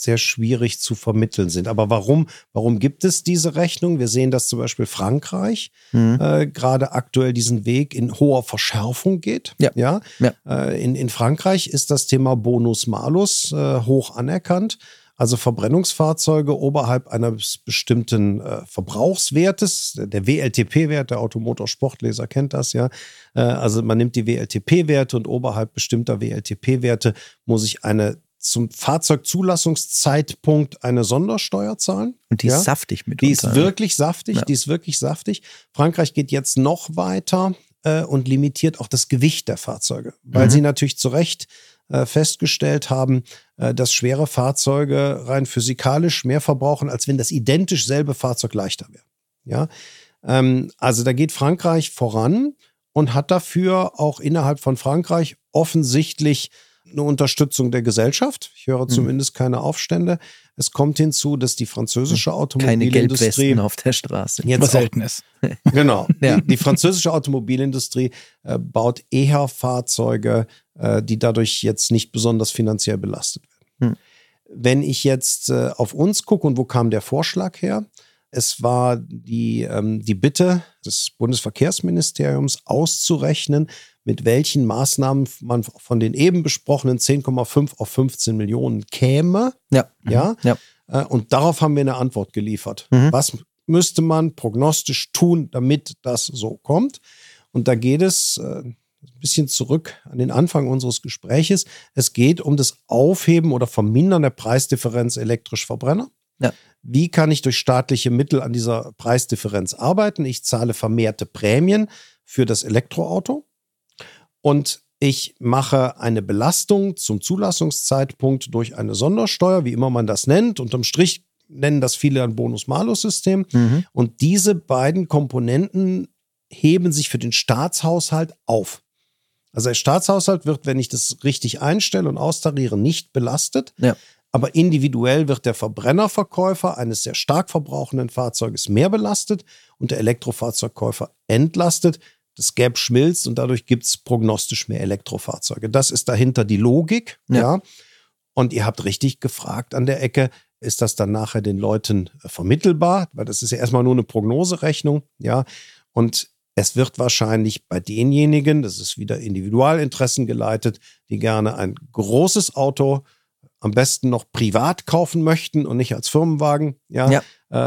sehr schwierig zu vermitteln sind. Aber warum, warum gibt es diese Rechnung? Wir sehen, dass zum Beispiel Frankreich mhm. äh, gerade aktuell diesen Weg in hoher Verschärfung geht. Ja. ja? ja. Äh, in, in Frankreich ist das Thema Bonus-Malus äh, hoch anerkannt. Also Verbrennungsfahrzeuge oberhalb eines bestimmten äh, Verbrauchswertes, der WLTP-Wert, der Automotorsportleser kennt das ja. Äh, also man nimmt die WLTP-Werte und oberhalb bestimmter WLTP-Werte muss ich eine zum Fahrzeugzulassungszeitpunkt eine Sondersteuer zahlen. Und die ja? ist saftig mit. Die ist wirklich saftig, ja. die ist wirklich saftig. Frankreich geht jetzt noch weiter äh, und limitiert auch das Gewicht der Fahrzeuge, weil mhm. sie natürlich zu Recht äh, festgestellt haben, äh, dass schwere Fahrzeuge rein physikalisch mehr verbrauchen, als wenn das identisch selbe Fahrzeug leichter wäre. Ja, ähm, also da geht Frankreich voran und hat dafür auch innerhalb von Frankreich offensichtlich eine Unterstützung der Gesellschaft. Ich höre hm. zumindest keine Aufstände. Es kommt hinzu, dass die französische hm. Automobilindustrie Keine auf der Straße. Jetzt was selten ist. Genau. ja. die, die, französische Automobilindustrie äh, baut eher Fahrzeuge, äh, die dadurch jetzt nicht besonders finanziell belastet werden. Hm. Wenn ich jetzt äh, auf uns gucke und wo kam der Vorschlag her? Es war die, ähm, die Bitte des Bundesverkehrsministeriums auszurechnen, mit welchen Maßnahmen man von den eben besprochenen 10,5 auf 15 Millionen käme. Ja. Ja. ja. Äh, und darauf haben wir eine Antwort geliefert. Mhm. Was müsste man prognostisch tun, damit das so kommt? Und da geht es äh, ein bisschen zurück an den Anfang unseres Gespräches. Es geht um das Aufheben oder Vermindern der Preisdifferenz elektrisch Verbrenner. Ja. Wie kann ich durch staatliche Mittel an dieser Preisdifferenz arbeiten? Ich zahle vermehrte Prämien für das Elektroauto und ich mache eine Belastung zum Zulassungszeitpunkt durch eine Sondersteuer, wie immer man das nennt. Unterm Strich nennen das viele ein Bonus-Malus-System. Mhm. Und diese beiden Komponenten heben sich für den Staatshaushalt auf. Also der Staatshaushalt wird, wenn ich das richtig einstelle und austariere, nicht belastet. Ja. Aber individuell wird der Verbrennerverkäufer eines sehr stark verbrauchenden Fahrzeuges mehr belastet und der Elektrofahrzeugkäufer entlastet das Gap schmilzt und dadurch gibt es prognostisch mehr Elektrofahrzeuge. Das ist dahinter die Logik. Ja. ja. Und ihr habt richtig gefragt an der Ecke, ist das dann nachher den Leuten äh, vermittelbar? Weil das ist ja erstmal nur eine Prognoserechnung. Ja. Und es wird wahrscheinlich bei denjenigen, das ist wieder Individualinteressen geleitet, die gerne ein großes Auto am besten noch privat kaufen möchten und nicht als Firmenwagen, ja, ja.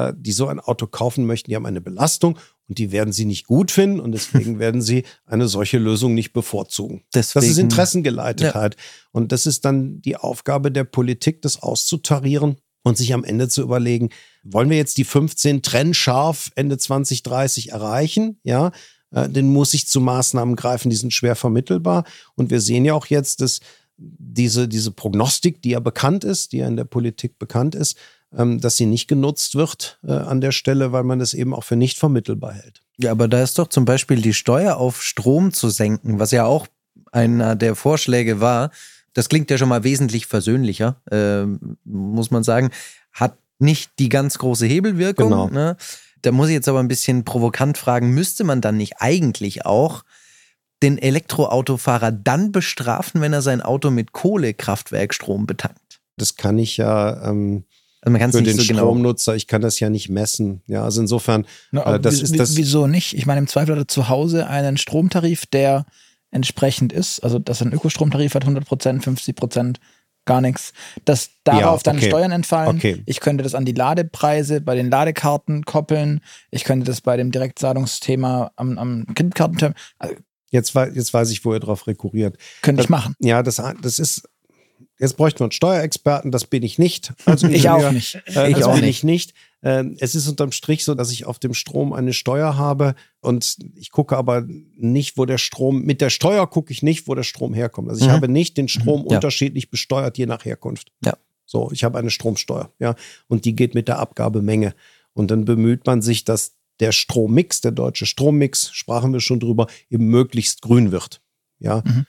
Äh, die so ein Auto kaufen möchten, die haben eine Belastung und die werden sie nicht gut finden und deswegen werden sie eine solche Lösung nicht bevorzugen. Deswegen, das ist Interessengeleitetheit. Ja. Und das ist dann die Aufgabe der Politik, das auszutarieren und sich am Ende zu überlegen, wollen wir jetzt die 15 trennscharf Ende 2030 erreichen? Ja, äh, dann muss ich zu Maßnahmen greifen, die sind schwer vermittelbar. Und wir sehen ja auch jetzt, dass diese, diese Prognostik, die ja bekannt ist, die ja in der Politik bekannt ist, dass sie nicht genutzt wird äh, an der Stelle, weil man es eben auch für nicht vermittelbar hält. Ja, aber da ist doch zum Beispiel die Steuer auf Strom zu senken, was ja auch einer der Vorschläge war. Das klingt ja schon mal wesentlich versöhnlicher, äh, muss man sagen. Hat nicht die ganz große Hebelwirkung. Genau. Ne? Da muss ich jetzt aber ein bisschen provokant fragen, müsste man dann nicht eigentlich auch den Elektroautofahrer dann bestrafen, wenn er sein Auto mit Kohlekraftwerkstrom betankt? Das kann ich ja ähm, also für den so genau Stromnutzer, genau. ich kann das ja nicht messen. Ja, also insofern, Na, äh, das ist das. Wieso nicht? Ich meine, im Zweifel hat er zu Hause einen Stromtarif, der entsprechend ist. Also, dass er einen Ökostromtarif hat, 100 Prozent, 50 Prozent, gar nichts. Dass darauf ja, okay. dann Steuern entfallen. Okay. Ich könnte das an die Ladepreise bei den Ladekarten koppeln. Ich könnte das bei dem Direktzahlungsthema am, am Kreditkartenterm. Also, Jetzt, jetzt weiß ich, wo ihr drauf rekurriert. Könnte ich machen. Ja, das, das ist Jetzt bräuchten wir einen Steuerexperten, das bin ich nicht. Also ich auch nicht. Äh, ich auch nicht. nicht. Äh, es ist unterm Strich so, dass ich auf dem Strom eine Steuer habe und ich gucke aber nicht, wo der Strom, mit der Steuer gucke ich nicht, wo der Strom herkommt. Also ich mhm. habe nicht den Strom mhm. ja. unterschiedlich besteuert, je nach Herkunft. Ja. So, ich habe eine Stromsteuer, ja, und die geht mit der Abgabemenge. Und dann bemüht man sich, dass der Strommix, der deutsche Strommix, sprachen wir schon drüber, eben möglichst grün wird. Ja, mhm.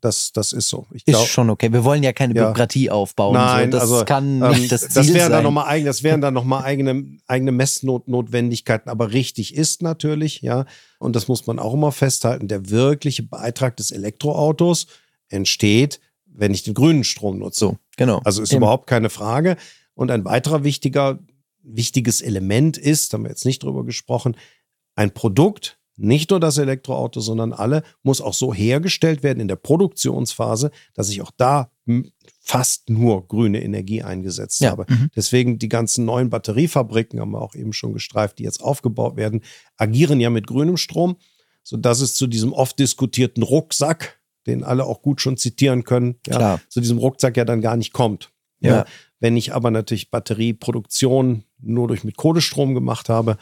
Das, das ist so. Ich glaub, ist schon okay. Wir wollen ja keine ja. Bürokratie aufbauen. Nein, so. das also, kann ähm, nicht das Ziel das wären sein. Dann noch mal eigen, das wären dann nochmal eigene, eigene Messnotwendigkeiten. Aber richtig ist natürlich, ja, und das muss man auch immer festhalten, der wirkliche Beitrag des Elektroautos entsteht, wenn ich den grünen Strom nutze. So, genau. Also ist Eben. überhaupt keine Frage. Und ein weiterer wichtiger, wichtiges Element ist, da haben wir jetzt nicht drüber gesprochen, ein Produkt, nicht nur das Elektroauto, sondern alle, muss auch so hergestellt werden in der Produktionsphase, dass ich auch da fast nur grüne Energie eingesetzt ja. habe. Mhm. Deswegen die ganzen neuen Batteriefabriken, haben wir auch eben schon gestreift, die jetzt aufgebaut werden, agieren ja mit grünem Strom, sodass es zu diesem oft diskutierten Rucksack, den alle auch gut schon zitieren können, ja, zu diesem Rucksack ja dann gar nicht kommt. Ja. ja. Wenn ich aber natürlich Batterieproduktion nur durch mit Kohlestrom gemacht habe,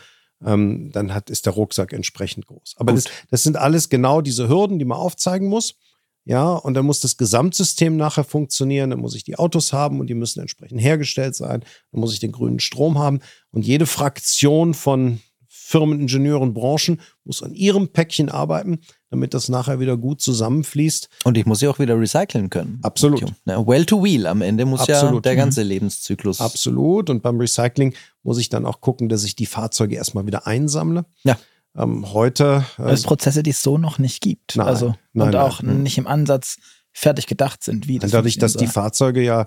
ähm, dann hat, ist der Rucksack entsprechend groß. Aber das, das, sind alles genau diese Hürden, die man aufzeigen muss. Ja, und dann muss das Gesamtsystem nachher funktionieren. Dann muss ich die Autos haben und die müssen entsprechend hergestellt sein. Dann muss ich den grünen Strom haben. Und jede Fraktion von Firmen, Ingenieuren, Branchen muss an ihrem Päckchen arbeiten, damit das nachher wieder gut zusammenfließt. Und ich muss sie auch wieder recyceln können. Absolut. Well to wheel. Am Ende muss Absolut. ja der ganze Lebenszyklus. Absolut. Und beim Recycling muss ich dann auch gucken, dass ich die Fahrzeuge erstmal wieder einsammle. Ja. Ähm, heute. Äh, das Prozesse, die es so noch nicht gibt. Nein, also, nein, und nein, auch nein. nicht im Ansatz fertig gedacht sind, wie das Dadurch, dass die Fahrzeuge ja,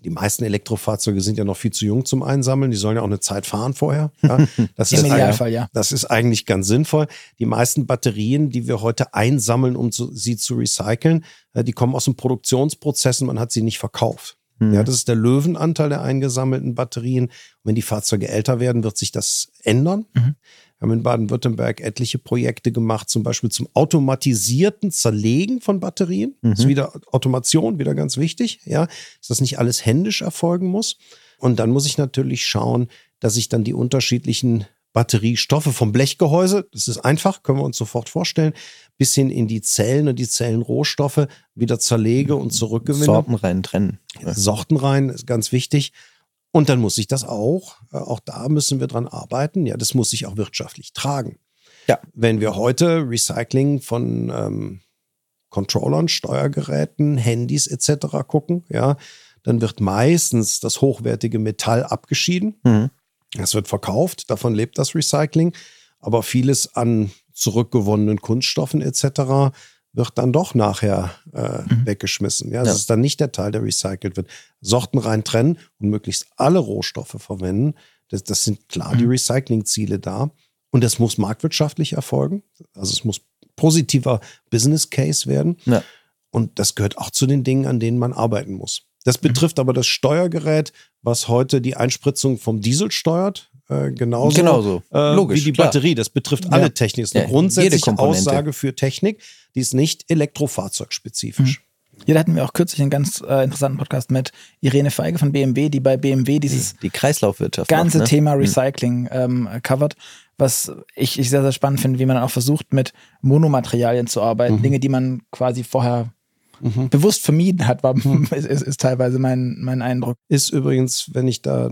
die meisten Elektrofahrzeuge sind ja noch viel zu jung zum Einsammeln. Die sollen ja auch eine Zeit fahren vorher. Ja, das, ist, ja. das ist eigentlich ganz sinnvoll. Die meisten Batterien, die wir heute einsammeln, um zu, sie zu recyceln, äh, die kommen aus dem Produktionsprozess und man hat sie nicht verkauft. Mhm. Ja, das ist der Löwenanteil der eingesammelten Batterien. Und wenn die Fahrzeuge älter werden, wird sich das ändern. Mhm. Wir haben in Baden-Württemberg etliche Projekte gemacht, zum Beispiel zum automatisierten Zerlegen von Batterien. Das ist Mhm. wieder Automation, wieder ganz wichtig, ja, dass das nicht alles händisch erfolgen muss. Und dann muss ich natürlich schauen, dass ich dann die unterschiedlichen Batteriestoffe vom Blechgehäuse, das ist einfach, können wir uns sofort vorstellen, bis hin in die Zellen und die Zellenrohstoffe wieder zerlege und zurückgewinne. Sorten rein trennen. Sorten rein, ist ganz wichtig. Und dann muss ich das auch, äh, auch da müssen wir dran arbeiten. Ja, das muss ich auch wirtschaftlich tragen. Ja. Wenn wir heute Recycling von ähm, Controllern, Steuergeräten, Handys etc. gucken, ja, dann wird meistens das hochwertige Metall abgeschieden. Mhm. Es wird verkauft, davon lebt das Recycling. Aber vieles an zurückgewonnenen Kunststoffen etc. wird dann doch nachher äh, Mhm. weggeschmissen. Ja, das Ja. ist dann nicht der Teil, der recycelt wird. Sorten rein trennen und möglichst alle Rohstoffe verwenden. Das, das sind klar die Mhm. Recyclingziele da. Und das muss marktwirtschaftlich erfolgen. Also es muss positiver Business Case werden. Ja. Und das gehört auch zu den Dingen, an denen man arbeiten muss. Das Mhm. betrifft aber das Steuergerät, was heute die Einspritzung vom Diesel steuert. Äh, genauso Genauso. äh, Logisch, wie die klar. Batterie. Das betrifft Ja. alle Technik. Das ist eine Ja, jede grundsätzliche. Aussage für Technik. Die ist nicht elektrofahrzeugspezifisch. Hier hatten wir auch kürzlich einen ganz äh, interessanten Podcast mit Irene Feige von BMW, die bei BMW dieses Die Kreislaufwirtschaft. ganze macht, ne? Thema Mhm. Recycling ähm, covert, was ich, ich sehr, sehr spannend finde, wie man dann auch versucht, mit Monomaterialien zu arbeiten. Mhm. Dinge, die man quasi vorher Mhm. bewusst vermieden hat, war, ist, ist, ist teilweise mein, mein Eindruck. Ist übrigens, wenn ich da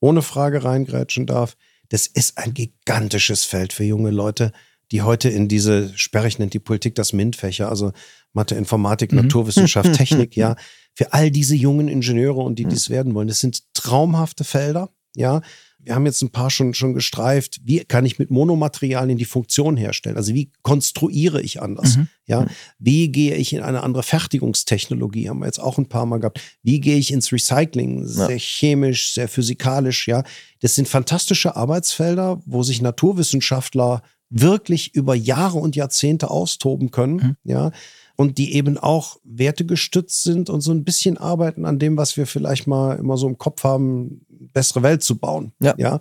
ohne Frage reingrätschen darf, das ist ein gigantisches Feld für junge Leute, die heute in diese, sperrig nennt die Politik das MINT-Fächer, also Mathe, Informatik, Mhm. Naturwissenschaft, Technik, ja, für all diese jungen Ingenieure und die dies werden wollen. Das sind traumhafte Felder, ja. Wir haben jetzt ein paar schon, schon gestreift. Wie kann ich mit Monomaterialien die Funktion herstellen? Also wie konstruiere ich anders? Mhm. Ja, wie gehe ich in eine andere Fertigungstechnologie? Haben wir jetzt auch ein paar Mal gehabt. Wie gehe ich ins Recycling? Ja. Sehr chemisch, sehr physikalisch, ja. Das sind fantastische Arbeitsfelder, wo sich Naturwissenschaftler wirklich über Jahre und Jahrzehnte austoben können, Mhm. ja. Und die eben auch wertegestützt sind und so ein bisschen arbeiten an dem, was wir vielleicht mal immer so im Kopf haben, bessere Welt zu bauen. Ja. ja.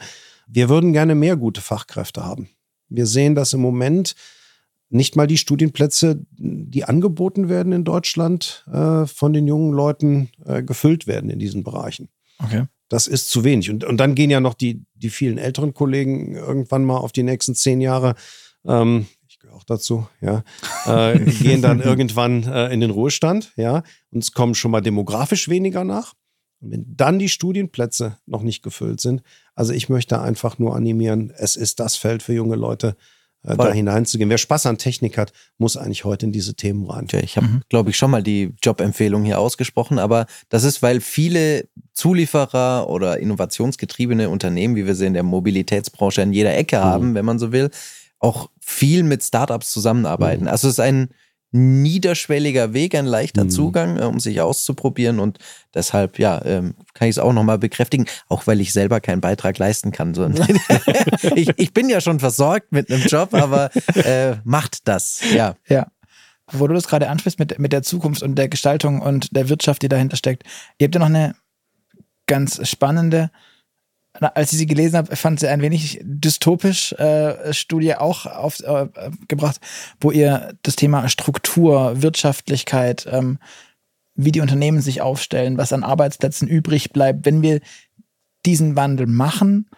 Wir würden gerne mehr gute Fachkräfte haben. Wir sehen, dass im Moment nicht mal die Studienplätze, die angeboten werden in Deutschland, äh, von den jungen Leuten äh, gefüllt werden in diesen Bereichen. Okay. Das ist zu wenig. Und, und dann gehen ja noch die, die vielen älteren Kollegen irgendwann mal auf die nächsten zehn Jahre, ähm, ich gehöre auch dazu, ja, äh, gehen dann irgendwann äh, in den Ruhestand, ja, und es kommen schon mal demografisch weniger nach. Und wenn dann die Studienplätze noch nicht gefüllt sind, also ich möchte einfach nur animieren, es ist das Feld für junge Leute, äh, Voll. da hineinzugehen. Wer Spaß an Technik hat, muss eigentlich heute in diese Themen rein. Tja, ich habe, Mhm. glaube ich, schon mal die Jobempfehlung hier ausgesprochen, aber das ist, weil viele Zulieferer oder innovationsgetriebene Unternehmen, wie wir sie in der Mobilitätsbranche in jeder Ecke Mhm. haben, wenn man so will, auch viel mit Startups zusammenarbeiten. Mhm. Also es ist ein niederschwelliger Weg, ein leichter Mhm. Zugang, äh, um sich auszuprobieren und deshalb, ja, ähm, kann ich es auch nochmal bekräftigen, auch weil ich selber keinen Beitrag leisten kann. So. ich, ich bin ja schon versorgt mit einem Job, aber äh, macht das, ja. Ja. Wo du das gerade ansprichst mit, mit der Zukunft und der Gestaltung und der Wirtschaft, die dahinter steckt. Ihr habt ja noch eine ganz spannende, als ich sie gelesen habe, fand sie ein wenig dystopisch äh, Studie auch aufgebracht, äh, gebracht, wo ihr das Thema Struktur, Wirtschaftlichkeit, ähm, wie die Unternehmen sich aufstellen, was an Arbeitsplätzen übrig bleibt, wenn wir diesen Wandel machen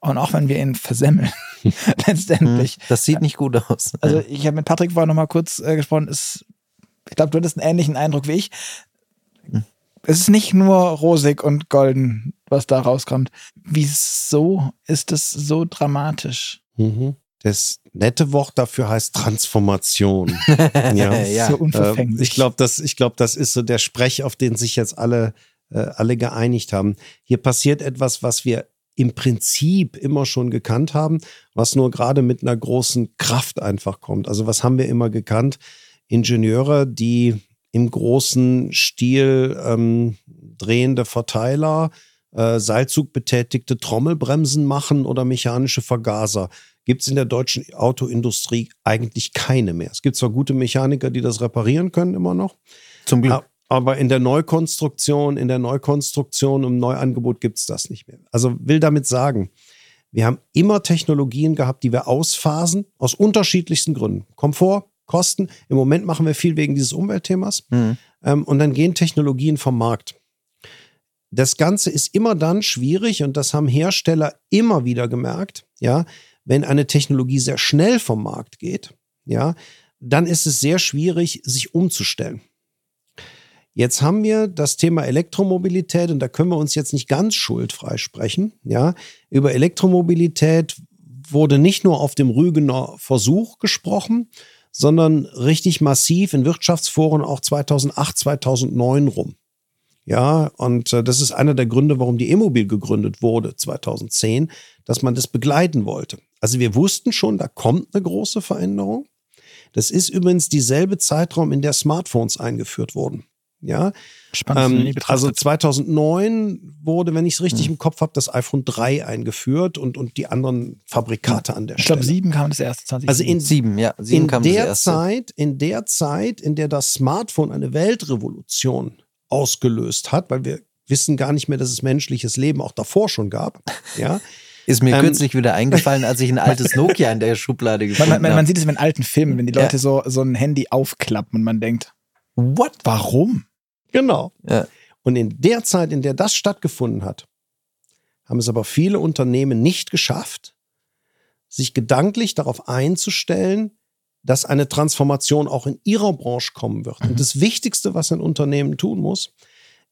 und auch wenn wir ihn versemmeln, letztendlich. Das sieht nicht gut aus. Also ich habe mit Patrick vorher noch mal kurz äh, gesprochen. Es ich glaube, du hattest einen ähnlichen Eindruck wie ich. Es ist nicht nur rosig und golden, was da rauskommt. Wieso ist es so dramatisch? Mhm. Das nette Wort dafür heißt Transformation. ja. ja. So unverfänglich. Äh, ich glaube, das, ich glaube, das ist so der Sprech, auf den sich jetzt alle, äh, alle geeinigt haben. Hier passiert etwas, was wir im Prinzip immer schon gekannt haben, was nur gerade mit einer großen Kraft einfach kommt. Also was haben wir immer gekannt? Ingenieure, die im großen Stil ähm, drehende Verteiler, äh, Seilzugbetätigte Trommelbremsen machen oder mechanische Vergaser. Gibt es in der deutschen Autoindustrie eigentlich keine mehr. Es gibt zwar gute Mechaniker, die das reparieren können, immer noch. Zum Glück. Aber in der Neukonstruktion, in der Neukonstruktion im Neuangebot gibt es das nicht mehr. Also will damit sagen, wir haben immer Technologien gehabt, die wir ausphasen, aus unterschiedlichsten Gründen. Komfort, Kosten. Im Moment machen wir viel wegen dieses Umweltthemas. Mhm. Ähm, und dann gehen Technologien vom Markt. Das Ganze ist immer dann schwierig und das haben Hersteller immer wieder gemerkt, ja, wenn eine Technologie sehr schnell vom Markt geht, ja, dann ist es sehr schwierig, sich umzustellen. Jetzt haben wir das Thema Elektromobilität und da können wir uns jetzt nicht ganz schuldfrei sprechen. Ja, über Elektromobilität wurde nicht nur auf dem Rügener Versuch gesprochen, sondern richtig massiv in Wirtschaftsforen auch 2008, 2009 rum. Ja, und äh, das ist einer der Gründe, warum die E-Mobil gegründet wurde 2010, dass man das begleiten wollte. Also wir wussten schon, da kommt eine große Veränderung. Das ist übrigens dieselbe Zeitraum, in der Smartphones eingeführt wurden. Ja, Spannend. Ähm, also 2009 wurde, wenn ich es richtig hm. im Kopf habe, das iPhone 3 eingeführt und, und die anderen Fabrikate an der ich Stelle. Ich glaube, 7 kam das erste. 20 also in, 7, ja. 7 in kam der das erste. Zeit, in der Zeit, in der das Smartphone eine Weltrevolution ausgelöst hat, weil wir wissen gar nicht mehr, dass es menschliches Leben auch davor schon gab. Ja. Ist mir ähm, kürzlich wieder eingefallen, als ich ein altes Nokia in der Schublade gefunden habe. Man, man, man, sieht es in alten Filmen, wenn die Leute ja. so, so ein Handy aufklappen und man denkt, what? Warum? Genau. Ja. Und in der Zeit, in der das stattgefunden hat, haben es aber viele Unternehmen nicht geschafft, sich gedanklich darauf einzustellen, dass eine Transformation auch in ihrer Branche kommen wird. Mhm. Und das Wichtigste, was ein Unternehmen tun muss,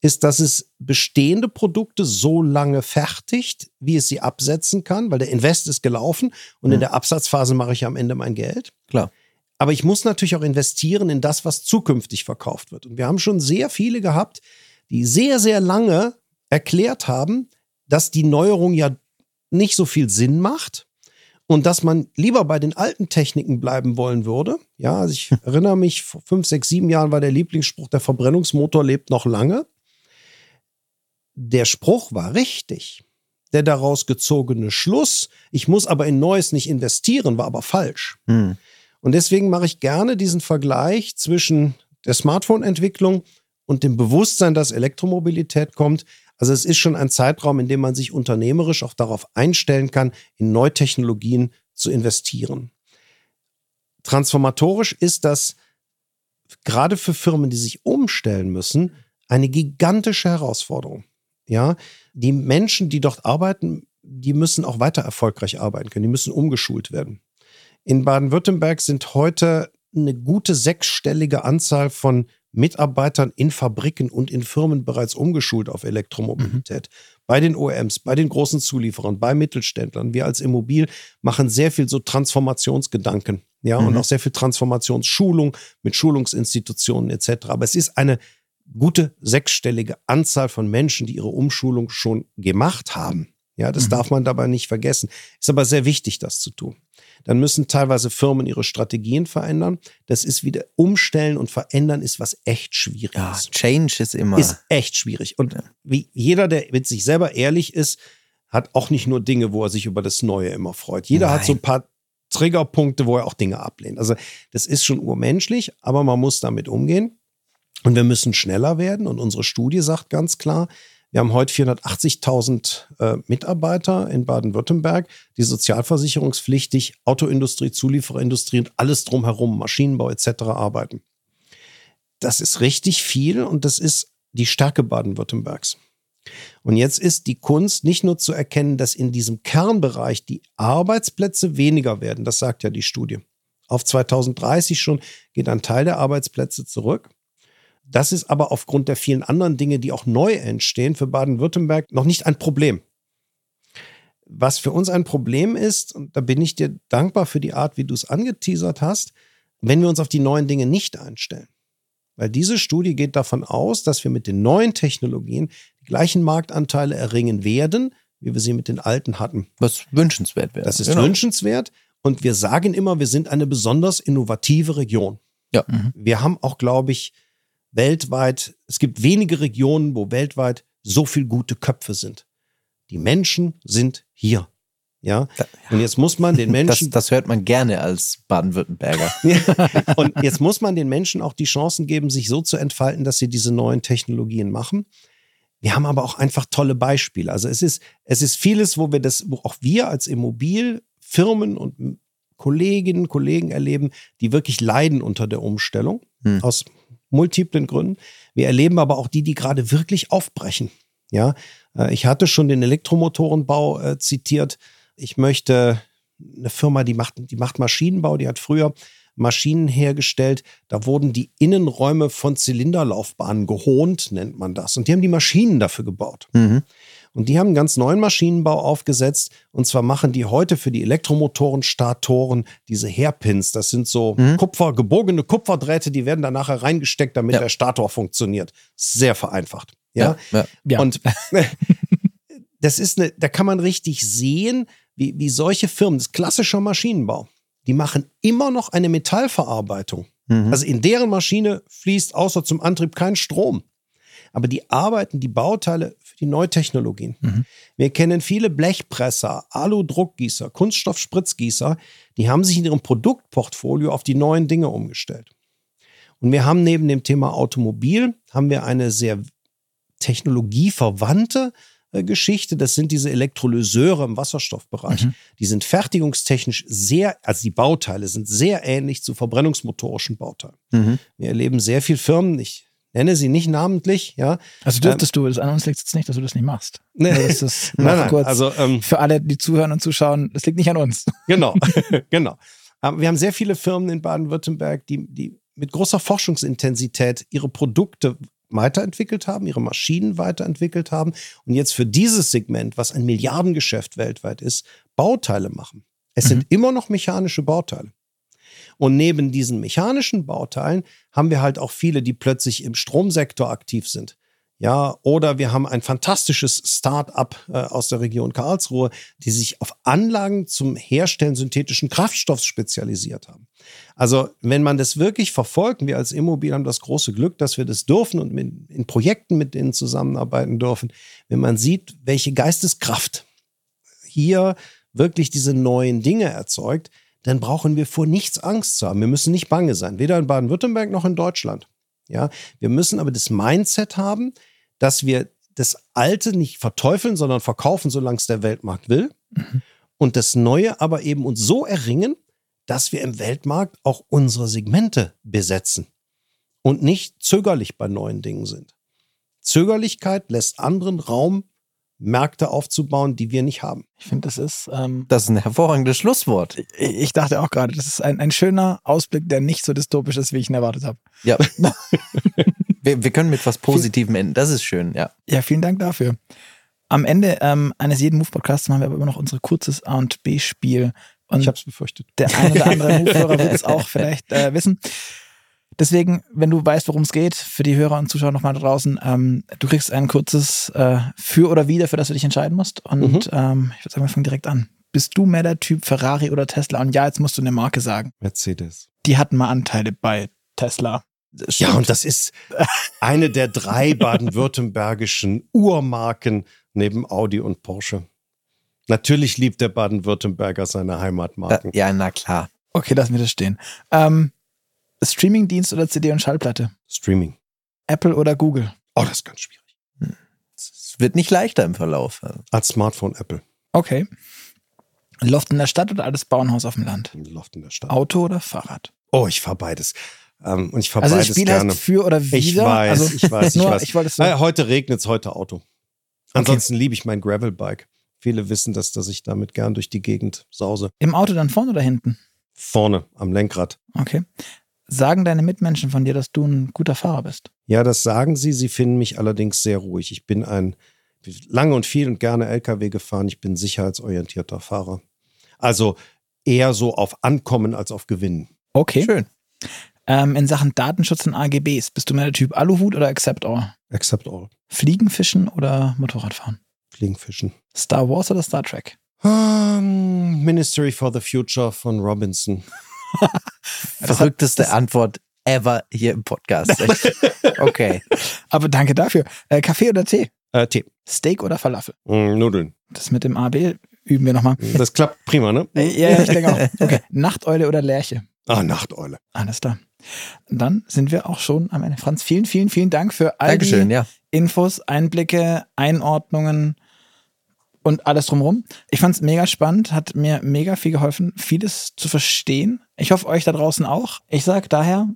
ist, dass es bestehende Produkte so lange fertigt, wie es sie absetzen kann, weil der Invest ist gelaufen und mhm. in der Absatzphase mache ich am Ende mein Geld. Klar. Aber ich muss natürlich auch investieren in das, was zukünftig verkauft wird. Und wir haben schon sehr viele gehabt, die sehr, sehr lange erklärt haben, dass die Neuerung ja nicht so viel Sinn macht und dass man lieber bei den alten Techniken bleiben wollen würde. Ja, also ich erinnere mich, vor fünf, sechs, sieben Jahren war der Lieblingsspruch, der Verbrennungsmotor lebt noch lange. Der Spruch war richtig. Der daraus gezogene Schluss, ich muss aber in Neues nicht investieren, war aber falsch. Hm. Und deswegen mache ich gerne diesen Vergleich zwischen der Smartphone-Entwicklung und dem Bewusstsein, dass Elektromobilität kommt. Also es ist schon ein Zeitraum, in dem man sich unternehmerisch auch darauf einstellen kann, in Neutechnologien zu investieren. Transformatorisch ist das gerade für Firmen, die sich umstellen müssen, eine gigantische Herausforderung. Ja, die Menschen, die dort arbeiten, die müssen auch weiter erfolgreich arbeiten können. Die müssen umgeschult werden. In Baden-Württemberg sind heute eine gute sechsstellige Anzahl von Mitarbeitern in Fabriken und in Firmen bereits umgeschult auf Elektromobilität. Mhm. Bei den OEMs, bei den großen Zulieferern, bei Mittelständlern. Wir als Immobil machen sehr viel so Transformationsgedanken. Ja, mhm. und auch sehr viel Transformationsschulung mit Schulungsinstitutionen etc. Aber es ist eine gute sechsstellige Anzahl von Menschen, die ihre Umschulung schon gemacht haben. Ja, das mhm. darf man dabei nicht vergessen. Ist aber sehr wichtig, das zu tun. Dann müssen teilweise Firmen ihre Strategien verändern. Das ist wieder umstellen und verändern ist was echt schwieriges. Ja, Change ist immer. Ist echt schwierig. Und wie jeder, der mit sich selber ehrlich ist, hat auch nicht nur Dinge, wo er sich über das Neue immer freut. Jeder Nein. hat so ein paar Triggerpunkte, wo er auch Dinge ablehnt. Also das ist schon urmenschlich, aber man muss damit umgehen. Und wir müssen schneller werden. Und unsere Studie sagt ganz klar, wir haben heute 480.000 äh, Mitarbeiter in Baden-Württemberg, die sozialversicherungspflichtig, Autoindustrie, Zuliefererindustrie und alles drumherum, Maschinenbau etc. arbeiten. Das ist richtig viel und das ist die Stärke Baden-Württembergs. Und jetzt ist die Kunst nicht nur zu erkennen, dass in diesem Kernbereich die Arbeitsplätze weniger werden, das sagt ja die Studie, Auf 2030 schon geht ein Teil der Arbeitsplätze zurück. Das ist aber aufgrund der vielen anderen Dinge, die auch neu entstehen, für Baden-Württemberg noch nicht ein Problem. Was für uns ein Problem ist, und da bin ich dir dankbar für die Art, wie du es angeteasert hast, wenn wir uns auf die neuen Dinge nicht einstellen. Weil diese Studie geht davon aus, dass wir mit den neuen Technologien die gleichen Marktanteile erringen werden, wie wir sie mit den alten hatten. Was wünschenswert wäre. Das ist genau. wünschenswert. Und wir sagen immer, wir sind eine besonders innovative Region. Ja. Mhm. Wir haben auch, glaube ich, weltweit, es gibt wenige Regionen, wo weltweit so viel gute Köpfe sind. Die Menschen sind hier. Ja. Und jetzt muss man den Menschen. Das, das hört man gerne als Baden-Württemberger. und jetzt muss man den Menschen auch die Chancen geben, sich so zu entfalten, dass sie diese neuen Technologien machen. Wir haben aber auch einfach tolle Beispiele. Also es ist, es ist vieles, wo wir das, wo auch wir als Immobilfirmen und Kolleginnen, Kollegen erleben, die wirklich leiden unter der Umstellung. Hm. Aus multiplen Gründen. Wir erleben aber auch die, die gerade wirklich aufbrechen. Ja, äh, ich hatte schon den Elektromotorenbau äh, zitiert. Ich möchte eine Firma, die macht, die macht Maschinenbau, die hat früher Maschinen hergestellt. Da wurden die Innenräume von Zylinderlaufbahnen gehohnt, nennt man das. Und die haben die Maschinen dafür gebaut. Mhm. Und die haben einen ganz neuen Maschinenbau aufgesetzt. Und zwar machen die heute für die Elektromotoren, Statoren diese Hairpins. Das sind so mhm. Kupfer, gebogene Kupferdrähte, die werden da nachher reingesteckt, damit ja. der Stator funktioniert. Sehr vereinfacht. Ja. ja, ja. Und das ist eine, da kann man richtig sehen, wie, wie solche Firmen, das ist klassischer Maschinenbau, die machen immer noch eine Metallverarbeitung. Mhm. Also in deren Maschine fließt außer zum Antrieb kein Strom aber die arbeiten die Bauteile für die Neutechnologien. Mhm. Wir kennen viele Blechpresser, Alu-Druckgießer, Kunststoff-Spritzgießer, die haben sich in ihrem Produktportfolio auf die neuen Dinge umgestellt. Und wir haben neben dem Thema Automobil, haben wir eine sehr technologieverwandte äh, Geschichte. Das sind diese Elektrolyseure im Wasserstoffbereich. Mhm. Die sind fertigungstechnisch sehr, also die Bauteile sind sehr ähnlich zu verbrennungsmotorischen Bauteilen. Mhm. Wir erleben sehr viele Firmen, ich nenne sie nicht namentlich, ja. Also dürftest ähm, du, das an uns liegt jetzt nicht, dass du das nicht machst. Nee. Also das nein, nein, kurz also, ähm, für alle, die zuhören und zuschauen, das liegt nicht an uns. Genau, genau. Aber wir haben sehr viele Firmen in Baden-Württemberg, die, die mit großer Forschungsintensität ihre Produkte weiterentwickelt haben, ihre Maschinen weiterentwickelt haben und jetzt für dieses Segment, was ein Milliardengeschäft weltweit ist, Bauteile machen. Es mhm. sind immer noch mechanische Bauteile. Und neben diesen mechanischen Bauteilen haben wir halt auch viele, die plötzlich im Stromsektor aktiv sind. Ja, oder wir haben ein fantastisches Start-up äh, aus der Region Karlsruhe, die sich auf Anlagen zum Herstellen synthetischen Kraftstoffs spezialisiert haben. Also, wenn man das wirklich verfolgt, wir als Immobilien haben das große Glück, dass wir das dürfen und mit, in Projekten mit denen zusammenarbeiten dürfen, wenn man sieht, welche Geisteskraft hier wirklich diese neuen Dinge erzeugt, dann brauchen wir vor nichts Angst zu haben. Wir müssen nicht bange sein, weder in Baden-Württemberg noch in Deutschland. Ja, wir müssen aber das Mindset haben, dass wir das Alte nicht verteufeln, sondern verkaufen, solange es der Weltmarkt will. Mhm. Und das Neue aber eben uns so erringen, dass wir im Weltmarkt auch unsere Segmente besetzen und nicht zögerlich bei neuen Dingen sind. Zögerlichkeit lässt anderen Raum, Märkte aufzubauen, die wir nicht haben. Ich finde, das ist. Ähm, das ist ein hervorragendes Schlusswort. Ich, ich dachte auch gerade, das ist ein, ein schöner Ausblick, der nicht so dystopisch ist, wie ich ihn erwartet habe. Ja. wir, wir, können mit was Positivem enden. Das ist schön, ja. Ja, vielen Dank dafür. Am Ende ähm, eines jeden Move-Podcasts haben wir aber immer noch unser kurzes A und B-Spiel. Ich habe es befürchtet. Der eine oder andere Move-Hörer wird es auch vielleicht äh, wissen. Deswegen, wenn du weißt, worum es geht, für die Hörer und Zuschauer nochmal draußen, ähm, du kriegst ein kurzes äh, Für oder Wider, für das du dich entscheiden musst. Und mhm. ähm, ich würde sagen, wir fangen direkt an. Bist du mehr der Typ Ferrari oder Tesla? Und ja, jetzt musst du eine Marke sagen. Mercedes. Die hatten mal Anteile bei Tesla. Ja, und das ist eine der drei baden-württembergischen Urmarken neben Audi und Porsche. Natürlich liebt der Baden-Württemberger seine Heimatmarken. Ja, na klar. Okay, lassen wir das stehen. Ähm, Streamingdienst oder CD und Schallplatte? Streaming. Apple oder Google? Oh, das ist ganz schwierig. Es wird nicht leichter im Verlauf. Als Smartphone Apple. Okay. Loft in der Stadt oder altes Bauernhaus auf dem Land? Loft in der Stadt. Auto oder Fahrrad? Oh, ich fahre beides. Ähm, und ich fahre also beides das Spiel gerne. Heißt für oder wieder? Ich weiß, also, ich weiß, ich nur, weiß. Ich so. naja, heute regnet es, heute Auto. Ansonsten okay. liebe ich mein Gravelbike. Viele wissen das, dass ich damit gern durch die Gegend sause. Im Auto dann vorne oder hinten? Vorne am Lenkrad. Okay. Sagen deine Mitmenschen von dir, dass du ein guter Fahrer bist? Ja, das sagen sie. Sie finden mich allerdings sehr ruhig. Ich bin ein lange und viel und gerne LKW gefahren. Ich bin sicherheitsorientierter Fahrer. Also eher so auf Ankommen als auf Gewinnen. Okay. Schön. Ähm, in Sachen Datenschutz und AGBs, bist du mehr der Typ Aluhut oder Accept All? Accept all. Fliegen, Fischen oder Motorradfahren? Fliegenfischen. Star Wars oder Star Trek? Um, Ministry for the Future von Robinson. Verrückteste Antwort ever hier im Podcast. okay. Aber danke dafür. Äh, Kaffee oder Tee? Äh, Tee. Steak oder Falafel? Mm, Nudeln. Das mit dem AB üben wir nochmal. Das klappt prima, ne? Ja, ja, ich denke auch. Okay. Nachteule oder Lerche? Ah, Nachteule. Alles klar. Dann sind wir auch schon am Ende. Franz, vielen, vielen, vielen Dank für all Dankeschön, die ja. Infos, Einblicke, Einordnungen und alles drumherum. Ich fand es mega spannend, hat mir mega viel geholfen, vieles zu verstehen. Ich hoffe, euch da draußen auch. Ich sage daher,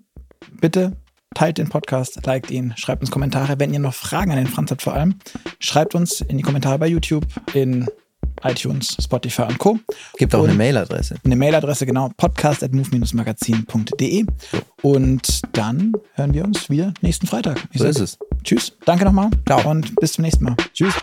bitte teilt den Podcast, liked ihn, schreibt uns Kommentare. Wenn ihr noch Fragen an den Franz habt vor allem, schreibt uns in die Kommentare bei YouTube, in iTunes, Spotify und Co. Gibt auch Und- eine Mailadresse. Eine Mailadresse, genau, podcast.move-magazin.de. Und dann hören wir uns wieder nächsten Freitag. Ich So ist es. Tschüss, danke nochmal Ciao. und bis zum nächsten Mal. Tschüss.